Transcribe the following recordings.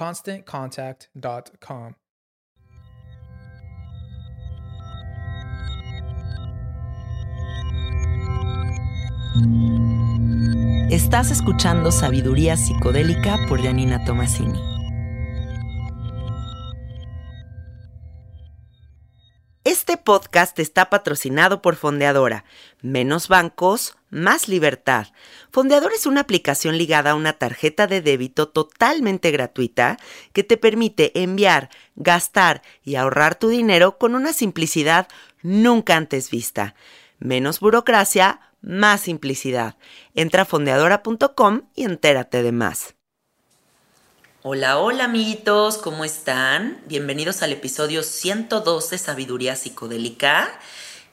ConstantContact.com. Estás escuchando Sabiduría Psicodélica por Janina Tomasini. Este podcast está patrocinado por Fondeadora. Menos bancos, más libertad. Fondeadora es una aplicación ligada a una tarjeta de débito totalmente gratuita que te permite enviar, gastar y ahorrar tu dinero con una simplicidad nunca antes vista. Menos burocracia, más simplicidad. Entra a fondeadora.com y entérate de más. Hola, hola amiguitos, ¿cómo están? Bienvenidos al episodio 102 de Sabiduría Psicodélica.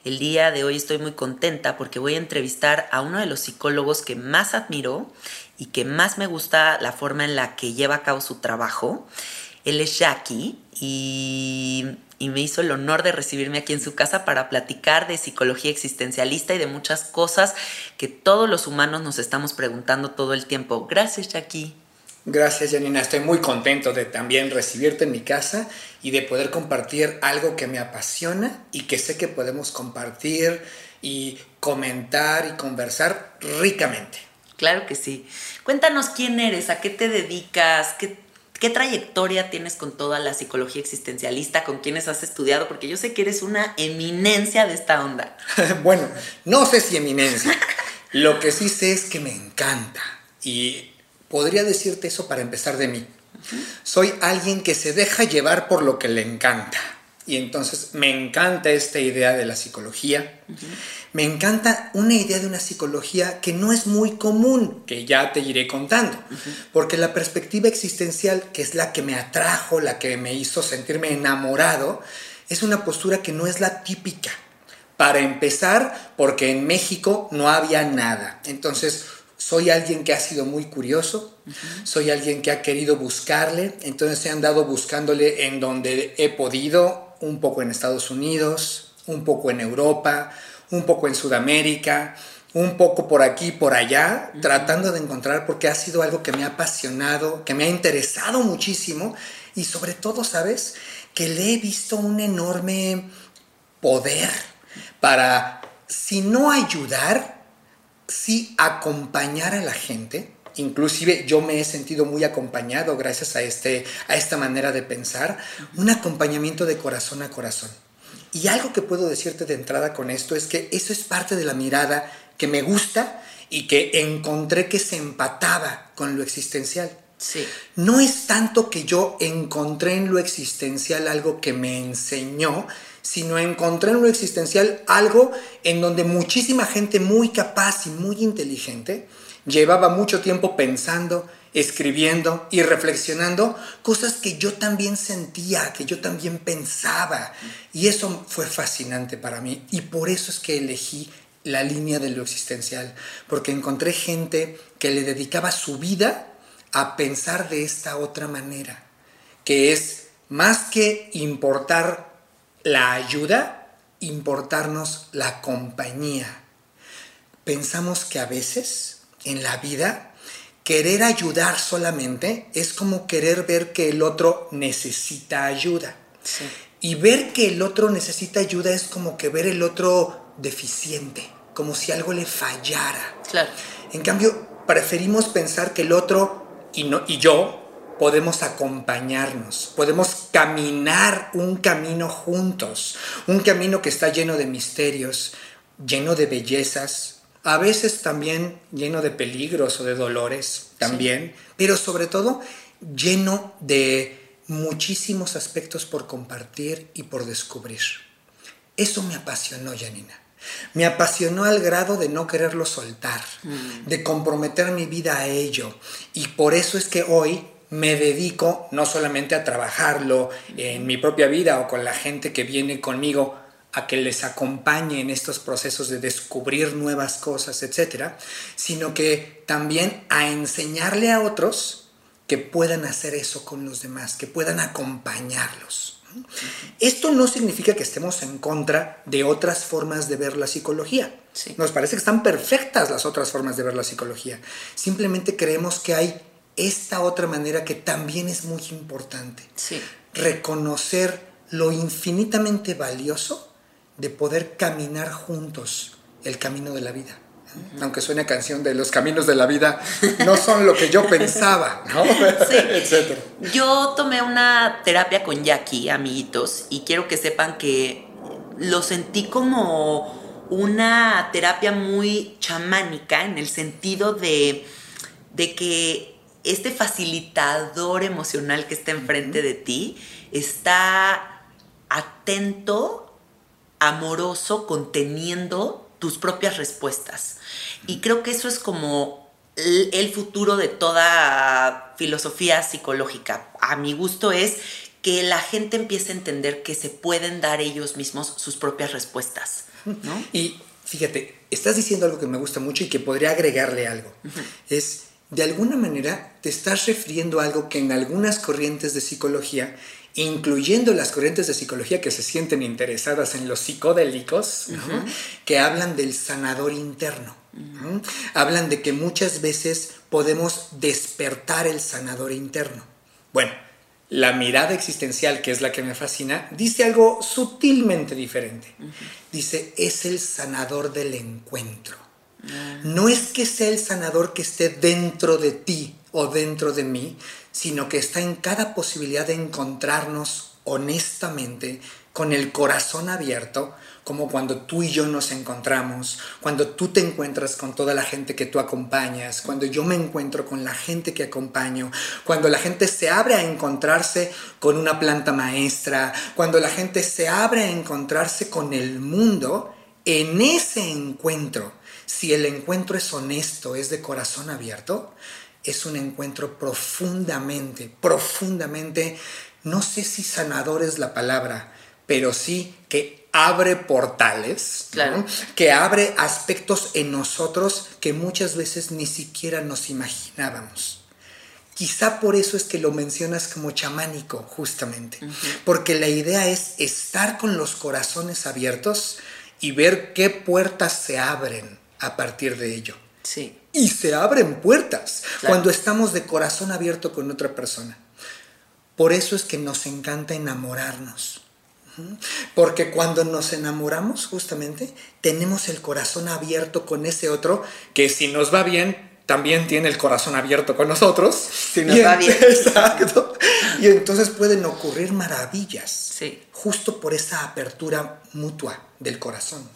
El día de hoy estoy muy contenta porque voy a entrevistar a uno de los psicólogos que más admiro y que más me gusta la forma en la que lleva a cabo su trabajo. Él es Jackie y, me hizo el honor de recibirme aquí en su casa para platicar de psicología existencialista y de muchas cosas que todos los humanos nos estamos preguntando todo el tiempo. Gracias, Jackie. Gracias, Janina. Estoy muy contento de también recibirte en mi casa y de poder compartir algo que me apasiona y que sé que podemos compartir y comentar y conversar ricamente. Claro que sí. Cuéntanos quién eres, a qué te dedicas, qué, qué trayectoria tienes con toda la psicología existencialista, con quiénes has estudiado, porque yo sé que eres una eminencia de esta onda. bueno, no sé si eminencia. Lo que sí sé es que me encanta y podría decirte eso para empezar de mí. Soy alguien que se deja llevar por lo que le encanta. Y entonces me encanta esta idea de la psicología. Me encanta una idea de una psicología que no es muy común, que ya te iré contando. Porque la perspectiva existencial, que es la que me atrajo, la que me hizo sentirme enamorado, es una postura que no es la típica. Para empezar, porque en México no había nada. Entonces, soy alguien que ha sido muy curioso, soy alguien que ha querido buscarle, entonces he andado buscándole en donde he podido, un poco en Estados Unidos, un poco en Europa, un poco en Sudamérica, un poco por aquí, por allá, tratando de encontrar porque ha sido algo que me ha apasionado, que me ha interesado muchísimo. Y sobre todo, ¿sabes? Que le he visto un enorme poder para, si no ayudar, sí acompañar a la gente. Inclusive yo me he sentido muy acompañado gracias a, este, a esta manera de pensar, un acompañamiento de corazón a corazón. Y algo que puedo decirte de entrada con esto es que eso es parte de la mirada que me gusta y que encontré que se empataba con lo existencial. Sí. No es tanto que yo encontré en lo existencial algo que me enseñó, sino encontré en lo existencial algo en donde muchísima gente muy capaz y muy inteligente llevaba mucho tiempo pensando, escribiendo y reflexionando cosas que yo también sentía, que yo también pensaba. Y eso fue fascinante para mí. Y por eso es que elegí la línea de lo existencial, porque encontré gente que le dedicaba su vida a pensar de esta otra manera, que es más que importar la ayuda, importarnos la compañía. Pensamos que a veces en la vida querer ayudar solamente es como querer ver que el otro necesita ayuda. Y ver que el otro necesita ayuda es como que ver el otro deficiente, como si algo le fallara. Claro. En cambio, preferimos pensar que el otro y, no, y yo podemos acompañarnos, podemos caminar un camino juntos, un camino que está lleno de misterios, lleno de bellezas, a veces también lleno de peligros o de dolores también, pero sobre todo lleno de muchísimos aspectos por compartir y por descubrir. Eso me apasionó, Janina. Me apasionó al grado de no quererlo soltar, de comprometer mi vida a ello. Y por eso es que hoy me dedico no solamente a trabajarlo en mi propia vida o con la gente que viene conmigo a que les acompañe en estos procesos de descubrir nuevas cosas, etcétera, sino que también a enseñarle a otros que puedan hacer eso con los demás, que puedan acompañarlos. Esto no significa que estemos en contra de otras formas de ver la psicología. Nos parece que están perfectas las otras formas de ver la psicología. Simplemente creemos que hay esta otra manera que también es muy importante. Reconocer lo infinitamente valioso de poder caminar juntos el camino de la vida. Aunque suene canción de los caminos de la vida, no son lo que yo pensaba, ¿no? Sí. Yo tomé una terapia con Jackie, amiguitos, y quiero que sepan que lo sentí como una terapia muy chamánica en el sentido de, de que este facilitador emocional que está enfrente de ti está atento, amoroso, conteniendo tus propias respuestas. Y creo que eso es como el futuro de toda filosofía psicológica. A mi gusto es que la gente empiece a entender que se pueden dar ellos mismos sus propias respuestas. Y fíjate, estás diciendo algo que me gusta mucho y que podría agregarle algo. Es, de alguna manera, te estás refiriendo a algo que en algunas corrientes de psicología incluyendo las corrientes de psicología que se sienten interesadas en los psicodélicos, que hablan del sanador interno. Hablan de que muchas veces podemos despertar el sanador interno. Bueno, la mirada existencial, que es la que me fascina, dice algo sutilmente diferente. Dice, es el sanador del encuentro. No es que sea el sanador que esté dentro de ti o dentro de mí, sino que está en cada posibilidad de encontrarnos honestamente, con el corazón abierto, como cuando tú y yo nos encontramos, cuando tú te encuentras con toda la gente que tú acompañas, cuando yo me encuentro con la gente que acompaño, cuando la gente se abre a encontrarse con una planta maestra, cuando la gente se abre a encontrarse con el mundo, en ese encuentro, si el encuentro es honesto, es de corazón abierto, es un encuentro profundamente, profundamente, no sé si sanador es la palabra, pero sí que abre portales, que abre aspectos en nosotros que muchas veces ni siquiera nos imaginábamos. Quizá por eso es que lo mencionas como chamánico, justamente, porque la idea es estar con los corazones abiertos y ver qué puertas se abren a partir de ello. Sí y se abren puertas cuando estamos de corazón abierto con otra persona. Por eso es que nos encanta enamorarnos. Porque cuando nos enamoramos, justamente, tenemos el corazón abierto con ese otro que si nos va bien, también tiene el corazón abierto con nosotros. Si nos va bien. Exacto. Y entonces pueden ocurrir maravillas. Sí. Justo por esa apertura mutua del corazón.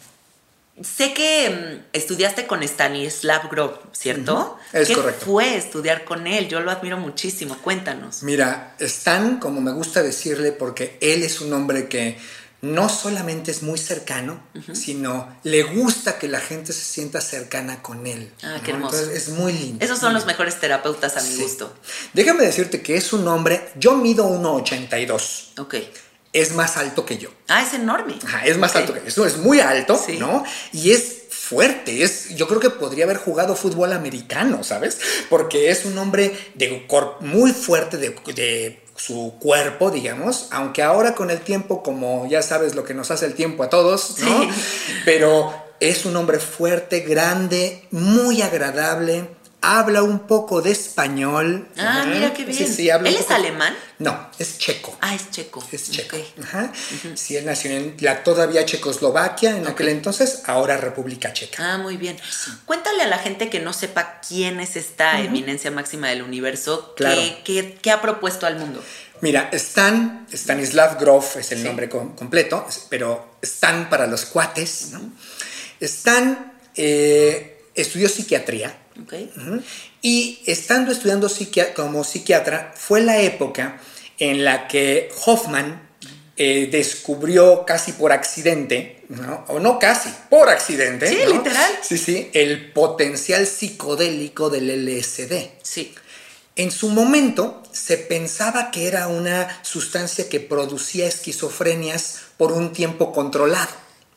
Sé que mm, estudiaste con Stanislav Grof, ¿cierto? Es ¿Qué correcto. fue estudiar con él? Yo lo admiro muchísimo. Cuéntanos. Mira, Stan, como me gusta decirle, porque él es un hombre que no solamente es muy cercano, sino le gusta que la gente se sienta cercana con él. Ah, ¿no? qué hermoso. Entonces es muy lindo. Esos son los mejores terapeutas a mi Sí. gusto. Déjame decirte que es un hombre, yo mido 1,82. Ok. Es más alto que yo. Ah, es enorme. Ajá, es más alto que yo. Es muy alto, Sí. ¿no? Y es fuerte, es, yo creo que podría haber jugado fútbol americano, ¿sabes? Porque es un hombre de muy fuerte de, de su cuerpo, digamos, aunque ahora con el tiempo, como ya sabes lo que nos hace el tiempo a todos, ¿no? Sí. Pero es un hombre fuerte, grande, muy agradable, habla un poco de español. Ah, Ajá. mira qué bien. Sí, sí, habla ¿Él es alemán? No, es checo. Ah, es checo. Es checo. Ajá. Sí, él nació en la todavía Checoslovaquia en aquel entonces, ahora República Checa. Ah, muy bien. Cuéntale a la gente que no sepa quién es esta eminencia máxima del universo, Claro. qué, qué- qué ha propuesto al mundo. Mira, Stan, Stanislav Grof es el Sí. nombre com- completo, pero Stan para los cuates, ¿no? Stan eh, estudió psiquiatría Ok. Ujú. y estando estudiando psiquia- como psiquiatra fue la época en la que Hoffman eh, descubrió casi por accidente, ¿no? o no casi, por accidente, Sí, ¿no? literal. Sí, sí, el potencial psicodélico del LSD. Sí. En su momento se pensaba que era una sustancia que producía esquizofrenias por un tiempo controlado.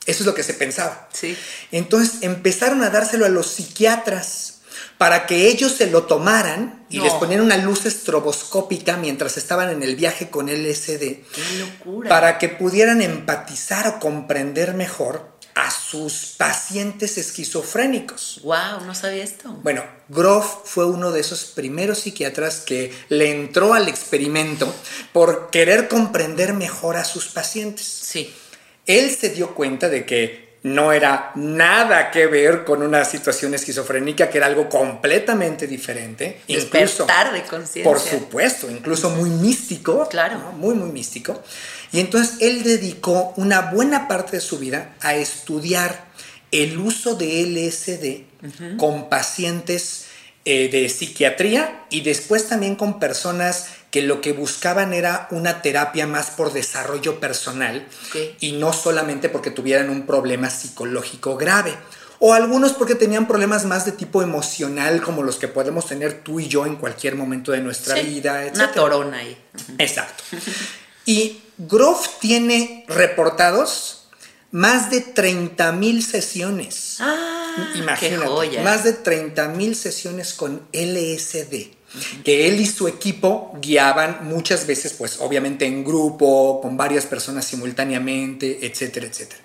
Eso es lo que se pensaba. Sí. Entonces empezaron a dárselo a los psiquiatras para que ellos se lo tomaran y No. les ponían una luz estroboscópica mientras estaban en el viaje con LSD Qué locura. para que pudieran empatizar o comprender mejor a sus pacientes esquizofrénicos. Wow, no sabía esto. Bueno, Groff fue uno de esos primeros psiquiatras que le entró al experimento por querer comprender mejor a sus pacientes. Sí. Él se dio cuenta de que no era nada que ver con una situación esquizofrénica, que era algo completamente diferente. Despertar de conciencia. Por supuesto, incluso muy místico. Claro. ¿no? Muy, muy místico. Y entonces él dedicó una buena parte de su vida a estudiar el uso de LSD con pacientes eh, de psiquiatría y después también con personas que lo que buscaban era una terapia más por desarrollo personal y no solamente porque tuvieran un problema psicológico grave. O algunos porque tenían problemas más de tipo emocional, como los que podemos tener tú y yo en cualquier momento de nuestra Sí, vida, etc. Una torona ahí. Exacto. Y Groff tiene reportados más de 30 mil sesiones. Ah, Imagínate, qué joya. más de 30 mil sesiones con LSD. Que él y su equipo guiaban muchas veces, pues obviamente en grupo, con varias personas simultáneamente, etcétera, etcétera.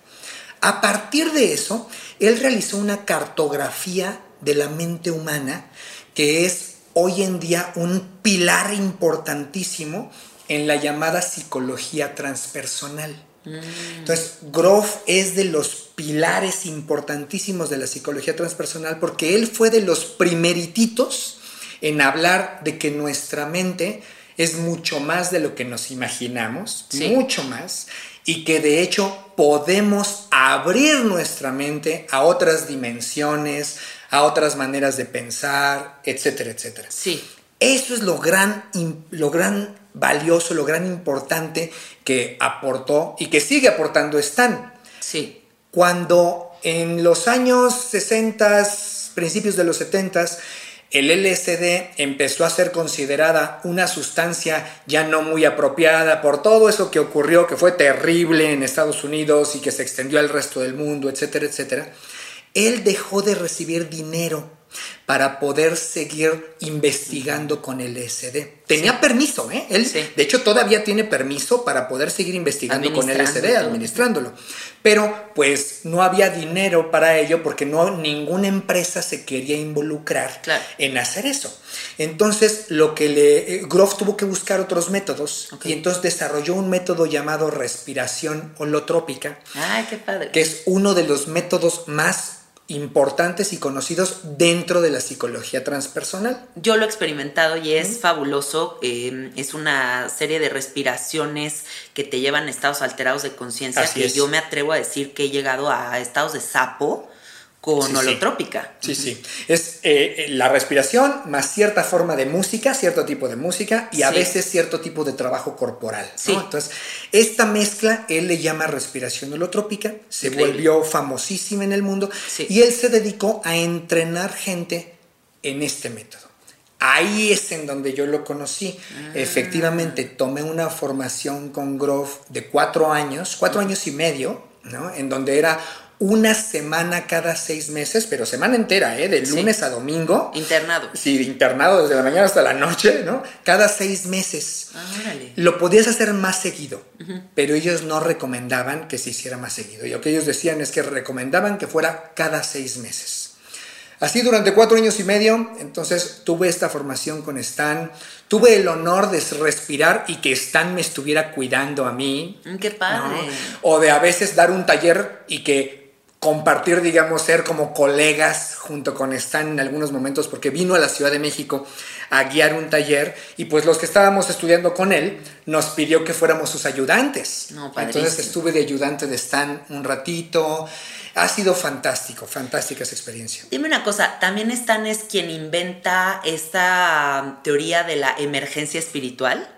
A partir de eso, él realizó una cartografía de la mente humana que es hoy en día un pilar importantísimo en la llamada psicología transpersonal. Entonces, Groff es de los pilares importantísimos de la psicología transpersonal porque él fue de los primerititos en hablar de que nuestra mente es mucho más de lo que nos imaginamos, Sí. mucho más, y que de hecho podemos abrir nuestra mente a otras dimensiones, a otras maneras de pensar, etcétera, etcétera. Sí. Eso es lo gran, lo gran valioso, lo gran importante que aportó y que sigue aportando Stan. Sí. Cuando en los años 60, principios de los 70, el LSD empezó a ser considerada una sustancia ya no muy apropiada por todo eso que ocurrió, que fue terrible en Estados Unidos y que se extendió al resto del mundo, etcétera, etcétera, él dejó de recibir dinero para poder seguir investigando con el LSD. Tenía permiso, ¿eh? Él, Sí. de hecho, todavía tiene permiso para poder seguir investigando con LSD, Administrando. administrándolo. Pero, pues, no había dinero para ello porque no, ninguna empresa se quería involucrar Claro. en hacer eso. Entonces, lo que le... eh, Groff tuvo que buscar otros métodos y entonces desarrolló un método llamado respiración holotrópica, Ay, qué padre. que es uno de los métodos más importantes y conocidos dentro de la psicología transpersonal. Yo lo he experimentado y es fabuloso. Eh, es una serie de respiraciones que te llevan a estados alterados de conciencia que yo me atrevo a decir que he llegado a estados de sapo con holotrópica. Sí, sí. Es eh, la respiración más cierta forma de música, cierto tipo de música y a veces cierto tipo de trabajo corporal. Entonces, esta mezcla él le llama respiración holotrópica, se volvió famosísima en el mundo y él se dedicó a entrenar gente en este método. Ahí es en donde yo lo conocí. Ah. Efectivamente, tomé una formación con Grove de cuatro años, cuatro años y medio, ¿no? En donde era una semana cada seis meses, pero semana entera, ¿eh? de lunes a domingo. Internado. Sí, internado desde la mañana hasta la noche, ¿no? Cada seis meses. Ah, lo podías hacer más seguido, pero ellos no recomendaban que se hiciera más seguido. Y lo que ellos decían es que recomendaban que fuera cada seis meses. Así durante cuatro años y medio, entonces tuve esta formación con Stan, tuve el honor de respirar y que Stan me estuviera cuidando a mí. Mm, ¡Qué padre! O de a veces dar un taller y que compartir, digamos, ser como colegas junto con Stan en algunos momentos, porque vino a la Ciudad de México a guiar un taller y pues los que estábamos estudiando con él nos pidió que fuéramos sus ayudantes. Entonces estuve de ayudante de Stan un ratito. Ha sido fantástico, fantástica esa experiencia. Dime una cosa, también Stan es quien inventa esta teoría de la emergencia espiritual.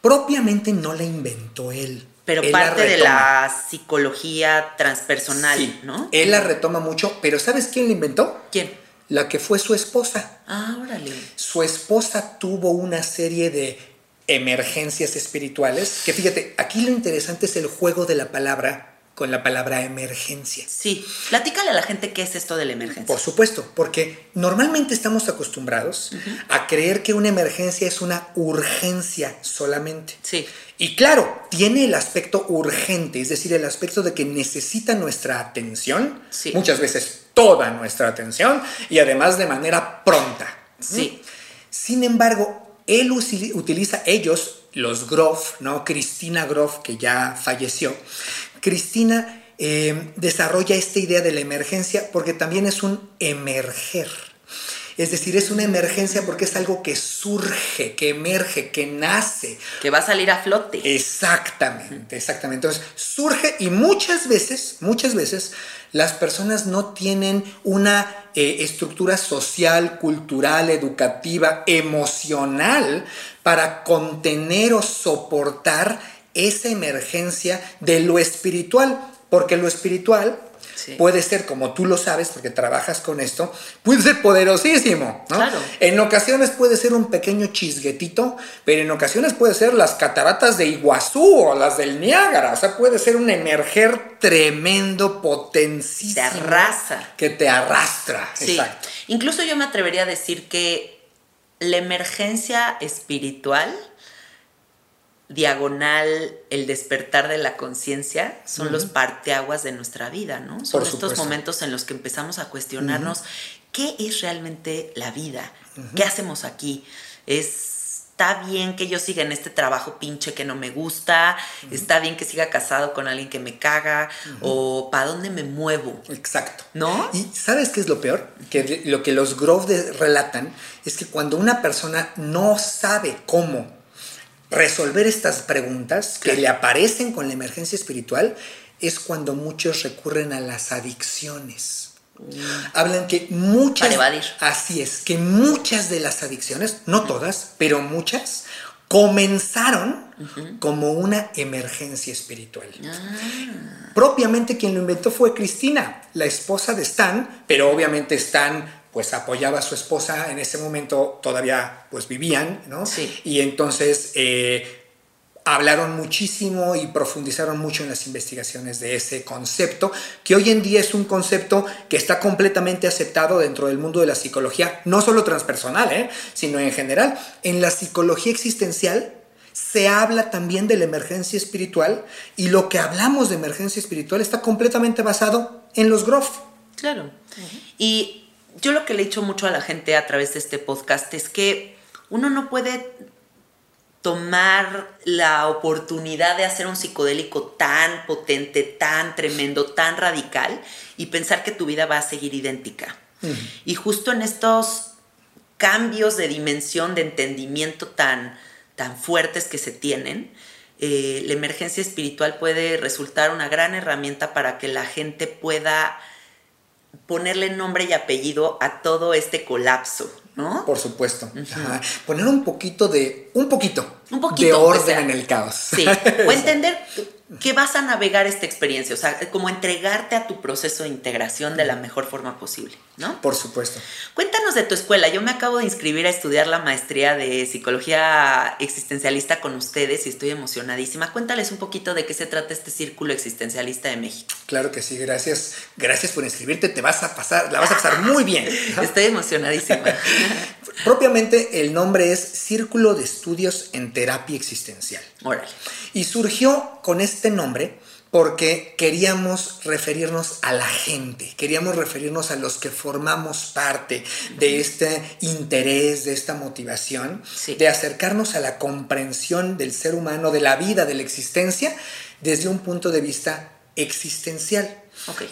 Propiamente no la inventó él pero parte de la psicología transpersonal, ¿no? Él la retoma mucho, pero ¿sabes quién la inventó? ¿Quién? La que fue su esposa. Ah, órale. Su esposa tuvo una serie de emergencias espirituales, que fíjate, aquí lo interesante es el juego de la palabra con la palabra emergencia. Sí, platícale a la gente qué es esto de la emergencia. Por supuesto, porque normalmente estamos acostumbrados a creer que una emergencia es una urgencia solamente. Sí. Y claro, tiene el aspecto urgente, es decir, el aspecto de que necesita nuestra atención, muchas veces toda nuestra atención, y además de manera pronta. Sí. Sin embargo, él utiliza ellos, los Groff, ¿no? Cristina Groff, que ya falleció, Cristina eh, desarrolla esta idea de la emergencia porque también es un emerger. Es decir, es una emergencia porque es algo que surge, que emerge, que nace. Que va a salir a flote. Exactamente, exactamente. Entonces, surge y muchas veces, muchas veces, las personas no tienen una eh, estructura social, cultural, educativa, emocional para contener o soportar esa emergencia de lo espiritual, porque lo espiritual puede ser, como tú lo sabes, porque trabajas con esto, puede ser poderosísimo. En ocasiones puede ser un pequeño chisguetito, pero en ocasiones puede ser las cataratas de Iguazú o las del Niágara. O sea, puede ser un emerger tremendo, potencial Te arrasa. Que te arrastra. Exacto. Incluso yo me atrevería a decir que la emergencia espiritual diagonal el despertar de la conciencia son los parteaguas de nuestra vida, ¿no? Son estos momentos en los que empezamos a cuestionarnos qué es realmente la vida, qué hacemos aquí, está bien que yo siga en este trabajo pinche que no me gusta, está bien que siga casado con alguien que me caga, o para dónde me muevo. Exacto. ¿No? Y ¿sabes qué es lo peor? Que lo que los Grove relatan es que cuando una persona no sabe cómo resolver estas preguntas que le aparecen con la emergencia espiritual es cuando muchos recurren a las adicciones. Mm. Hablan que muchas... Así es, que muchas de las adicciones, no todas, pero muchas, comenzaron como una emergencia espiritual. Ah. Propiamente quien lo inventó fue Cristina, la esposa de Stan, pero obviamente Stan pues apoyaba a su esposa, en ese momento todavía pues vivían, ¿no? Sí. Y entonces eh, hablaron muchísimo y profundizaron mucho en las investigaciones de ese concepto, que hoy en día es un concepto que está completamente aceptado dentro del mundo de la psicología, no solo transpersonal, ¿eh? sino en general. En la psicología existencial se habla también de la emergencia espiritual y lo que hablamos de emergencia espiritual está completamente basado en los Groff. Claro. Y yo lo que le he dicho mucho a la gente a través de este podcast es que uno no puede tomar la oportunidad de hacer un psicodélico tan potente, tan tremendo, tan radical y pensar que tu vida va a seguir idéntica. Y justo en estos cambios de dimensión, de entendimiento tan, tan fuertes que se tienen, eh, la emergencia espiritual puede resultar una gran herramienta para que la gente pueda ponerle nombre y apellido a todo este colapso, ¿no? Por supuesto. Poner un poquito de, un poquito, un poquito de orden en el caos. Sí, o entender que vas a navegar esta experiencia, o sea, como entregarte a tu proceso de integración de la mejor forma posible, ¿no? Por supuesto. Cuéntanos de tu escuela. Yo me acabo de inscribir a estudiar la maestría de psicología existencialista con ustedes y estoy emocionadísima. Cuéntales un poquito de qué se trata este círculo existencialista de México. Claro que sí, gracias. Gracias por inscribirte, te vas a pasar, la vas a pasar muy bien. Estoy emocionadísima. Propiamente el nombre es Círculo de Estudios en Terapia Existencial. Órale. Y surgió con este nombre porque queríamos referirnos a la gente, queríamos referirnos a los que formamos parte de este interés, de esta motivación, de acercarnos a la comprensión del ser humano, de la vida, de la existencia, desde un punto de vista existencial.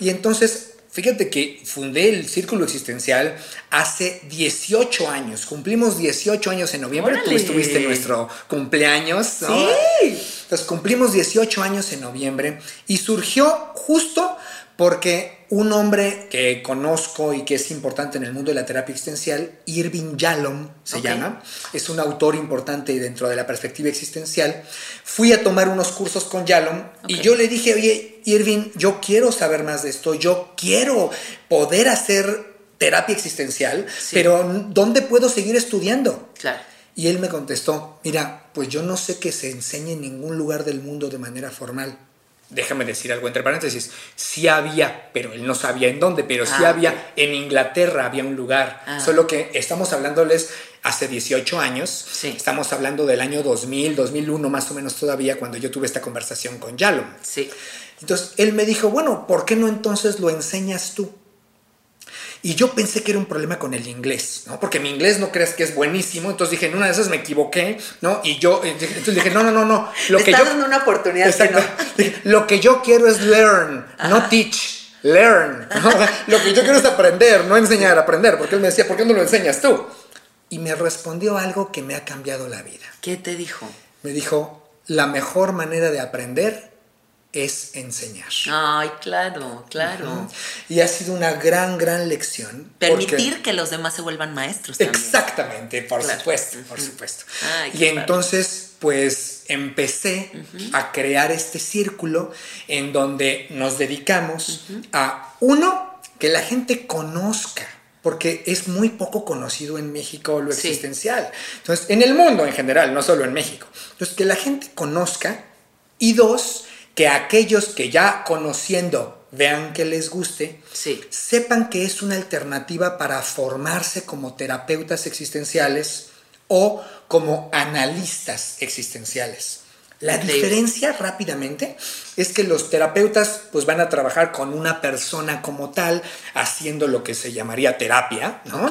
Y entonces Fíjate que fundé el Círculo Existencial hace 18 años. Cumplimos 18 años en noviembre. Tú estuviste en nuestro cumpleaños. ¿no? Sí. Entonces cumplimos 18 años en noviembre y surgió justo porque un hombre que conozco y que es importante en el mundo de la terapia existencial, Irving Yalom se llama, es un autor importante dentro de la perspectiva existencial. Fui a tomar unos cursos con Yalom y yo le dije, oye, Irving, yo quiero saber más de esto, yo quiero poder hacer terapia existencial, pero ¿dónde puedo seguir estudiando? Claro. Y él me contestó, mira, pues yo no sé que se enseñe en ningún lugar del mundo de manera formal déjame decir algo entre paréntesis, sí había, pero él no sabía en dónde, pero sí ah, había, en Inglaterra había un lugar, ah. solo que estamos hablándoles hace 18 años, estamos hablando del año 2000, 2001 más o menos todavía, cuando yo tuve esta conversación con Yalom. Sí. Entonces él me dijo, bueno, ¿por qué no entonces lo enseñas tú? Y yo pensé que era un problema con el inglés, ¿no? Porque mi inglés no crees que es buenísimo. Entonces dije, en una de esas me equivoqué, ¿no? Y yo, eh, entonces dije, no, no, no, no. Lo que yo, dando una oportunidad. Exacto. lo que yo quiero es learn, no teach. Learn. lo que yo quiero es aprender, no enseñar, aprender. Porque él me decía, ¿por qué no lo enseñas tú? Y me respondió algo que me ha cambiado la vida. ¿Qué te dijo? Me dijo, la mejor manera de aprender es enseñar. Ay, claro, claro. Y ha sido una gran, gran lección. Permitir que los demás se vuelvan maestros. Exactamente, por supuesto, por supuesto. y entonces, pues empecé a crear este círculo en donde nos dedicamos a, uno, que la gente conozca porque es muy poco conocido en México lo existencial. Entonces, en el mundo en general, no solo en México. Entonces, que la gente conozca y dos, que aquellos que ya conociendo vean que les guste, sepan que es una alternativa para formarse como terapeutas existenciales o como analistas existenciales. La diferencia rápidamente es que los terapeutas pues van a trabajar con una persona como tal haciendo lo que se llamaría terapia, ¿no?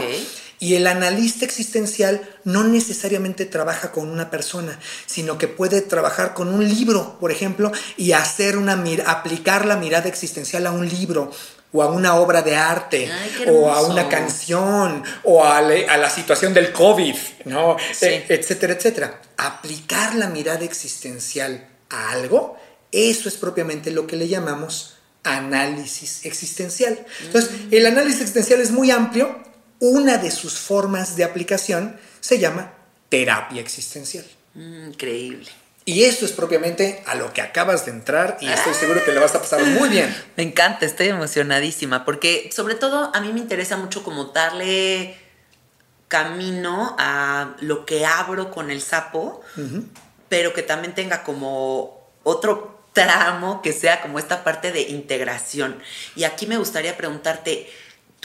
Y el analista existencial no necesariamente trabaja con una persona, sino que puede trabajar con un libro, por ejemplo, y hacer una aplicar la mirada existencial a un libro o a una obra de arte, o a una canción, o a, la situación del COVID, ¿no? E, etcétera, etcétera. Aplicar la mirada existencial a algo, eso es propiamente lo que le llamamos análisis existencial. Entonces, mm. el análisis existencial es muy amplio una de sus formas de aplicación se llama terapia existencial. Mm, increíble. Y esto es propiamente a lo que acabas de entrar y estoy seguro que le vas a pasar muy bien. Me encanta, estoy emocionadísima porque sobre todo a mí me interesa mucho como darle camino a lo que abro con el sapo, pero que también tenga como otro tramo que sea como esta parte de integración. Y aquí me gustaría preguntarte,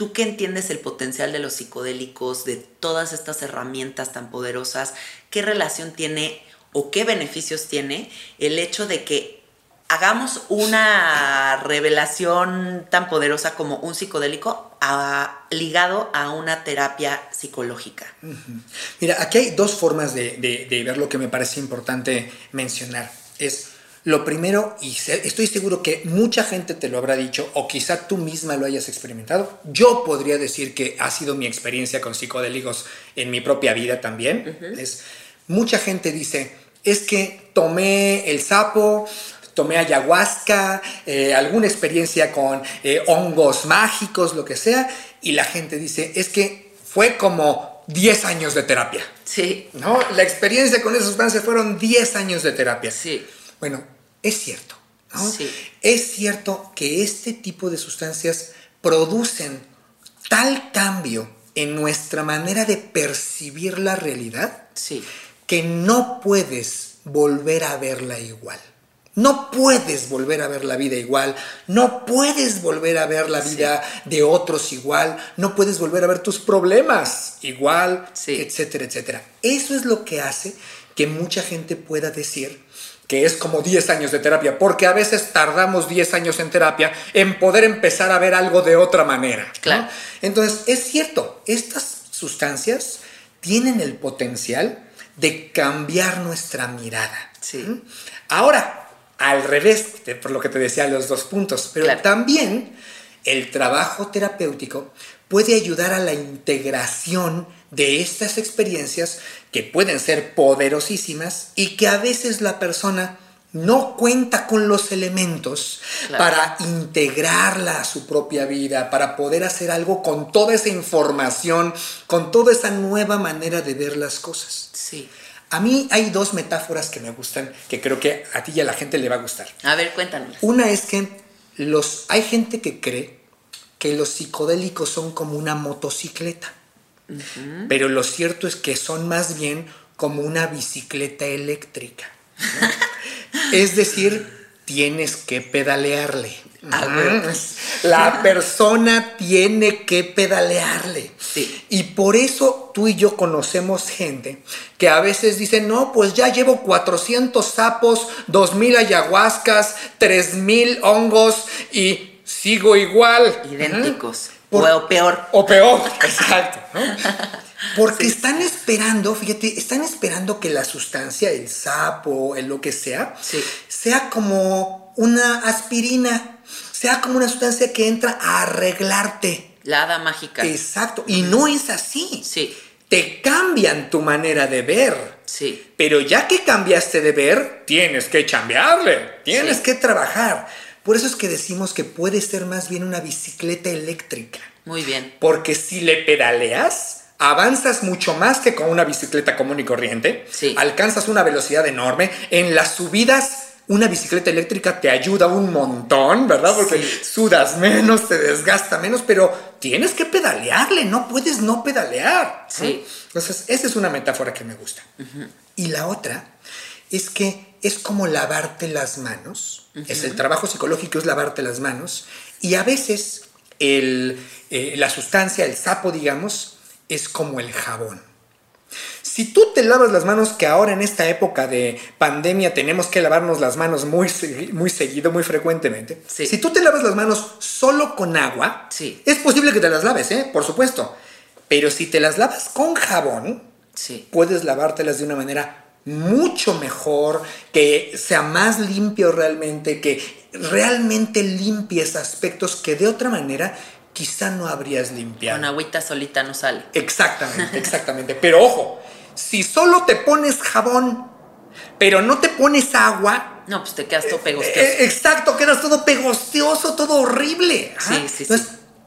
¿Tú qué entiendes el potencial de los psicodélicos, de todas estas herramientas tan poderosas? ¿Qué relación tiene o qué beneficios tiene el hecho de que hagamos una revelación tan poderosa como un psicodélico ligado a una terapia psicológica? Mira, aquí hay dos formas de, de ver lo que me parece importante mencionar. Es lo primero, y estoy seguro que mucha gente te lo habrá dicho, o quizá tú misma lo hayas experimentado. Yo podría decir que ha sido mi experiencia con psicodélicos en mi propia vida también. es, mucha gente dice, es que tomé el sapo, tomé ayahuasca, eh, alguna experiencia con eh, hongos mágicos, lo que sea, y la gente dice, es que fue como 10 años de terapia. Sí. ¿No? La experiencia con esas sustancias fueron 10 años de terapia. Sí. Bueno, es cierto. Es cierto que este tipo de sustancias producen tal cambio en nuestra manera de percibir la realidad que no puedes volver a verla igual. No puedes volver a ver la vida igual, no puedes volver a ver la vida de otros igual, no puedes volver a ver tus problemas igual, etcétera, etcétera. Eso es lo que hace que mucha gente pueda decir, que es como 10 años de terapia, porque a veces tardamos 10 años en terapia en poder empezar a ver algo de otra manera. Claro. Entonces, es cierto, estas sustancias tienen el potencial de cambiar nuestra mirada. Sí. Ahora, al revés, por lo que te decía los dos puntos, pero también el trabajo terapéutico puede ayudar a la integración de estas experiencias que pueden ser poderosísimas y que a veces la persona no cuenta con los elementos para integrarla a su propia vida, para poder hacer algo con toda esa información, con toda esa nueva manera de ver las cosas. Sí. A mí hay dos metáforas que me gustan, que creo que a ti y a la gente le va a gustar. A ver, cuéntanos. Una es que los, hay gente que cree que los psicodélicos son como una motocicleta. Pero lo cierto es que son más bien como una bicicleta eléctrica. es decir, tienes que pedalearle. La persona tiene que pedalearle. Y por eso tú y yo conocemos gente que a veces dice, no, pues ya llevo 400 sapos, 2000 ayahuascas, 3000 hongos y sigo igual. Idénticos o peor. O peor, exacto. Porque están esperando, fíjate, están esperando que la sustancia, el sapo, el lo que sea, sea como una aspirina, sea como una sustancia que entra a arreglarte. La hada mágica. Exacto. Y no es así. Sí. Te cambian tu manera de ver. Sí. Pero ya que cambiaste de ver, tienes que cambiarle, tienes que trabajar. Por eso es que decimos que puede ser más bien una bicicleta eléctrica. Muy bien. Porque si le pedaleas, avanzas mucho más que con una bicicleta común y corriente. Sí. Alcanzas una velocidad enorme. En las subidas, una bicicleta eléctrica te ayuda un montón, ¿verdad? Porque sudas menos, te desgasta menos, pero tienes que pedalearle, no puedes no pedalear. Sí. Entonces, esa es una metáfora que me gusta. Y la otra es que es como lavarte las manos. Es el trabajo psicológico, es lavarte las manos. Y a veces el, eh, la sustancia, el sapo, digamos, es como el jabón. Si tú te lavas las manos, que ahora en esta época de pandemia tenemos que lavarnos las manos muy, muy seguido, muy frecuentemente. Si tú te lavas las manos solo con agua, es posible que te las laves, ¿eh? por supuesto. Pero si te las lavas con jabón, puedes lavártelas de una manera mucho mejor, que sea más limpio realmente, que realmente limpies aspectos que de otra manera quizá no habrías limpiado. Con agüita solita no sale. Exactamente, exactamente. Pero ojo, si solo te pones jabón, pero no te pones agua. No, pues te quedas todo pegostioso. Eh, exacto, quedas todo pegostioso, todo horrible. Sí, sí, sí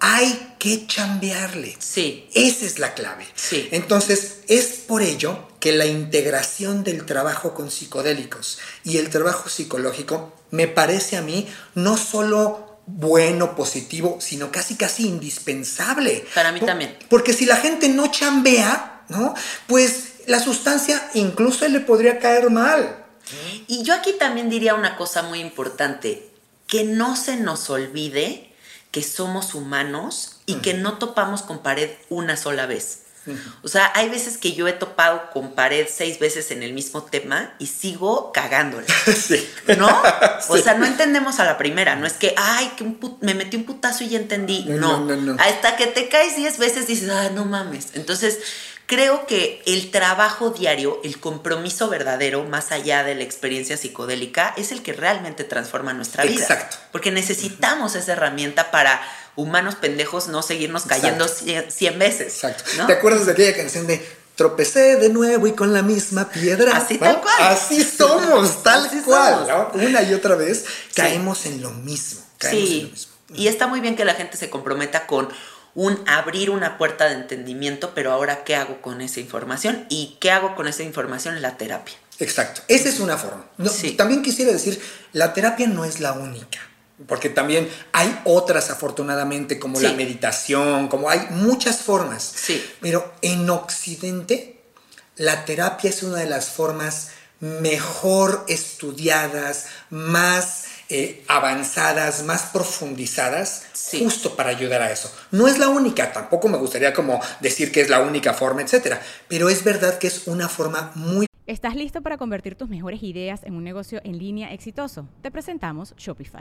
hay que chambearle. Sí. Esa es la clave. Sí. Entonces, es por ello que la integración del trabajo con psicodélicos y el trabajo psicológico me parece a mí no solo bueno, positivo, sino casi casi indispensable. Para mí también. Porque si la gente no chambea, ¿no? Pues la sustancia incluso le podría caer mal. Y yo aquí también diría una cosa muy importante, que no se nos olvide que somos humanos y que no topamos con pared una sola vez. O sea, hay veces que yo he topado con pared seis veces en el mismo tema y sigo cagándola. Sí. ¿No? O Sí. sea, no entendemos a la primera. No es que, ay, que un put- me metí un putazo y ya entendí. No, No, no, no, no. Hasta que te caes diez veces dices, ah, no mames. Entonces, creo que el trabajo diario, el compromiso verdadero, más allá de la experiencia psicodélica, es el que realmente transforma nuestra vida. Exacto. Porque necesitamos esa herramienta para humanos pendejos no seguirnos cayendo Exacto. cien, cien veces. Exacto. ¿no? ¿Te acuerdas de aquella canción de Tropecé de nuevo y con la misma piedra? Así ¿no? tal cual. Así somos, tal Así cual. somos. ¿no? Una y otra vez caemos en lo mismo. Caemos en lo Sí, mismo. y está muy bien que la gente se comprometa con un abrir una puerta de entendimiento, pero ahora, ¿qué hago con esa información? ¿Y qué hago con esa información en la terapia? Exacto. Esa es una forma. No, Sí. También quisiera decir, la terapia no es la única. Porque también hay otras, afortunadamente, como Sí. la meditación, como hay muchas formas. Sí. Pero en Occidente, la terapia es una de las formas mejor estudiadas, más eh, avanzadas, más profundizadas, Sí. justo para ayudar a eso. No es la única, tampoco me gustaría como decir que es la única forma, etcétera, pero es verdad que es una forma muy ¿Estás listo para convertir tus mejores ideas en un negocio en línea exitoso? Te presentamos Shopify.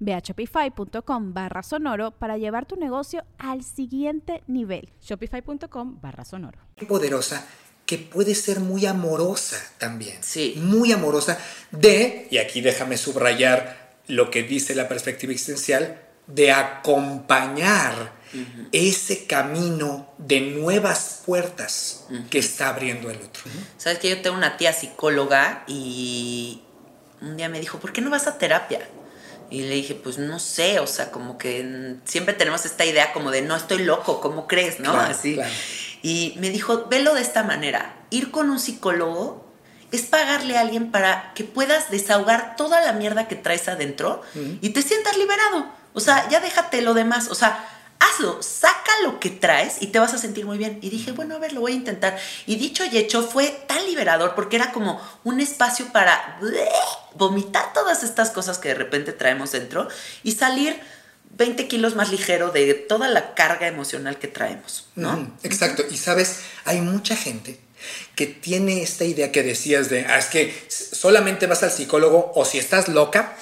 Ve a shopify.com barra sonoro para llevar tu negocio al siguiente nivel. Shopify.com barra sonoro. poderosa que puede ser muy amorosa también. Sí. Muy amorosa de, y aquí déjame subrayar lo que dice la perspectiva existencial, de acompañar ese camino de nuevas puertas que está abriendo el otro. Sabes que yo tengo una tía psicóloga y un día me dijo, ¿por qué no vas a terapia? Y le dije, pues no sé, o sea, como que siempre tenemos esta idea como de no estoy loco, ¿cómo crees? ¿No? Claro, Así. claro. Y me dijo, velo de esta manera, ir con un psicólogo es pagarle a alguien para que puedas desahogar toda la mierda que traes adentro y te sientas liberado. O sea, ya déjate lo demás, o sea, hazlo, saca lo que traes y te vas a sentir muy bien. Y dije, bueno, a ver, lo voy a intentar. Y dicho y hecho, fue tan liberador porque era como un espacio para vomitar todas estas cosas que de repente traemos dentro y salir 20 kilos más ligero de toda la carga emocional que traemos, ¿no? Exacto. Y sabes, hay mucha gente que tiene esta idea que decías de, ah, es que solamente vas al psicólogo o si estás loca,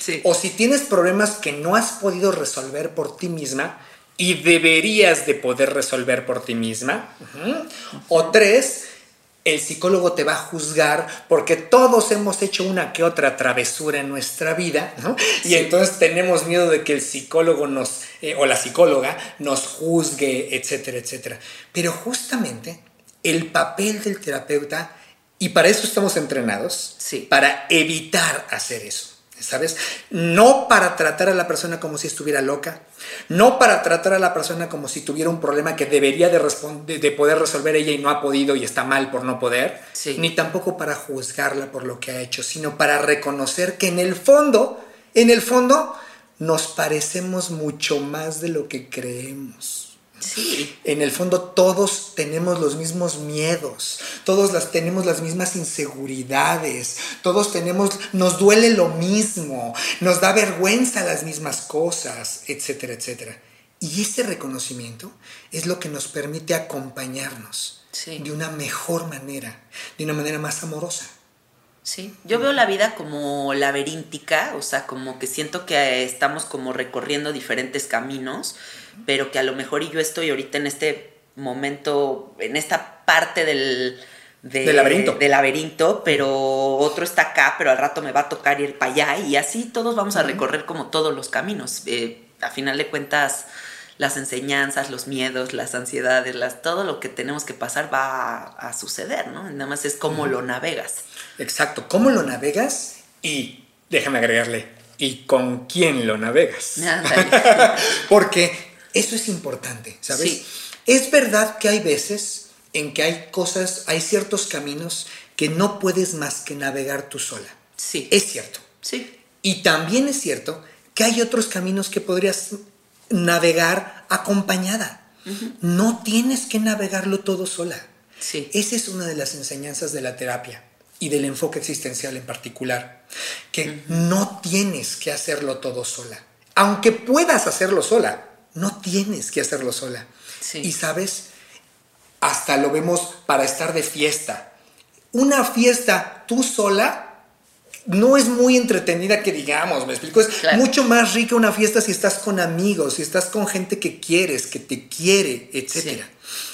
Sí. o si tienes problemas que no has podido resolver por ti misma y deberías de poder resolver por ti misma. O tres, el psicólogo te va a juzgar porque todos hemos hecho una que otra travesura en nuestra vida, ¿no? Y entonces tenemos miedo de que el psicólogo nos, eh, o la psicóloga nos juzgue, etcétera, etcétera. Pero justamente el papel del terapeuta, y para eso estamos entrenados, Sí. para evitar hacer eso. ¿Sabes? No para tratar a la persona como si estuviera loca, no para tratar a la persona como si tuviera un problema que debería de, de- de poder resolver ella y no ha podido y está mal por no poder, Sí. ni tampoco para juzgarla por lo que ha hecho, sino para reconocer que en el fondo, en el fondo, nos parecemos mucho más de lo que creemos. Sí. En el fondo todos tenemos los mismos miedos, todos las tenemos las mismas inseguridades, todos tenemos, nos duele lo mismo, nos da vergüenza las mismas cosas, etcétera, etcétera. Y ese reconocimiento es lo que nos permite acompañarnos Sí. de una mejor manera, de una manera más amorosa. Sí, yo veo la vida como laberíntica, o sea, como que siento que estamos como recorriendo diferentes caminos, pero que a lo mejor y yo estoy ahorita en este momento, en esta parte del, de- Del laberinto. del laberinto, pero otro está acá, pero al rato me va a tocar ir para allá y así todos vamos a recorrer como todos los caminos. Eh, a final de cuentas, las enseñanzas, los miedos, las ansiedades, las, todo lo que tenemos que pasar va a, suceder, ¿no? Nada más es cómo lo navegas. Exacto, cómo lo navegas y déjame agregarle, y con quién lo navegas. Porque eso es importante, ¿sabes? Sí. Es verdad que hay veces en que hay cosas, hay ciertos caminos que no puedes más que navegar tú sola. Sí. Es cierto. Sí. Y también es cierto que hay otros caminos que podrías navegar acompañada. No tienes que navegarlo todo sola. Sí. Esa es una de las enseñanzas de la terapia y del enfoque existencial en particular, que no tienes que hacerlo todo sola. Aunque puedas hacerlo sola, no tienes que hacerlo sola. Sí. Y sabes, hasta lo vemos para estar de fiesta. Una fiesta tú sola no es muy entretenida que digamos, me explico, es mucho más rica una fiesta si estás con amigos, si estás con gente que quieres, que te quiere, etc.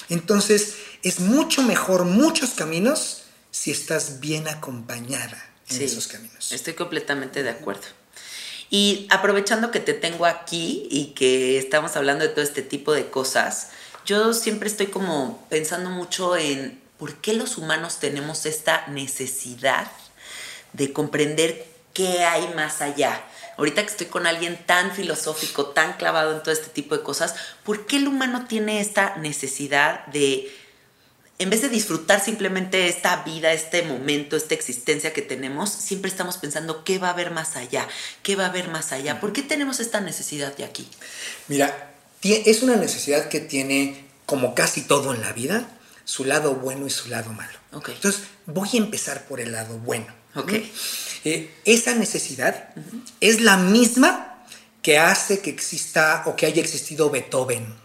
Entonces, es mucho mejor muchos caminos si estás bien acompañada en esos caminos. Estoy completamente de acuerdo. Y aprovechando que te tengo aquí y que estamos hablando de todo este tipo de cosas, yo siempre estoy como pensando mucho en por qué los humanos tenemos esta necesidad de comprender qué hay más allá. Ahorita que estoy con alguien tan filosófico, tan clavado en todo este tipo de cosas, ¿por qué el humano tiene esta necesidad de, en vez de disfrutar simplemente esta vida, este momento, esta existencia que tenemos, siempre estamos pensando qué va a haber más allá, qué va a haber más allá? ¿Por qué tenemos esta necesidad de aquí? Mira, es una necesidad que tiene, como casi todo en la vida, su lado bueno y su lado malo. Entonces, voy a empezar por el lado bueno. Okay. Eh, esa necesidad es la misma que hace que exista o que haya existido Beethoven.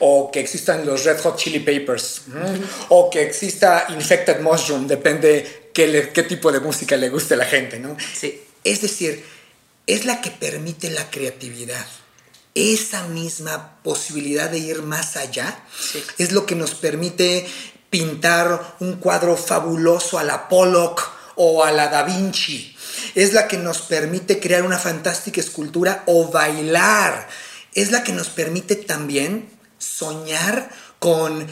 O que existan los Red Hot Chili Peppers, o que exista Infected Mushroom, depende qué, qué tipo de música le guste a la gente, ¿no? Sí. Es decir, es la que permite la creatividad. Esa misma posibilidad de ir más allá es lo que nos permite pintar un cuadro fabuloso a la Pollock o a la Da Vinci. Es la que nos permite crear una fantástica escultura o bailar. Es la que nos permite también soñar con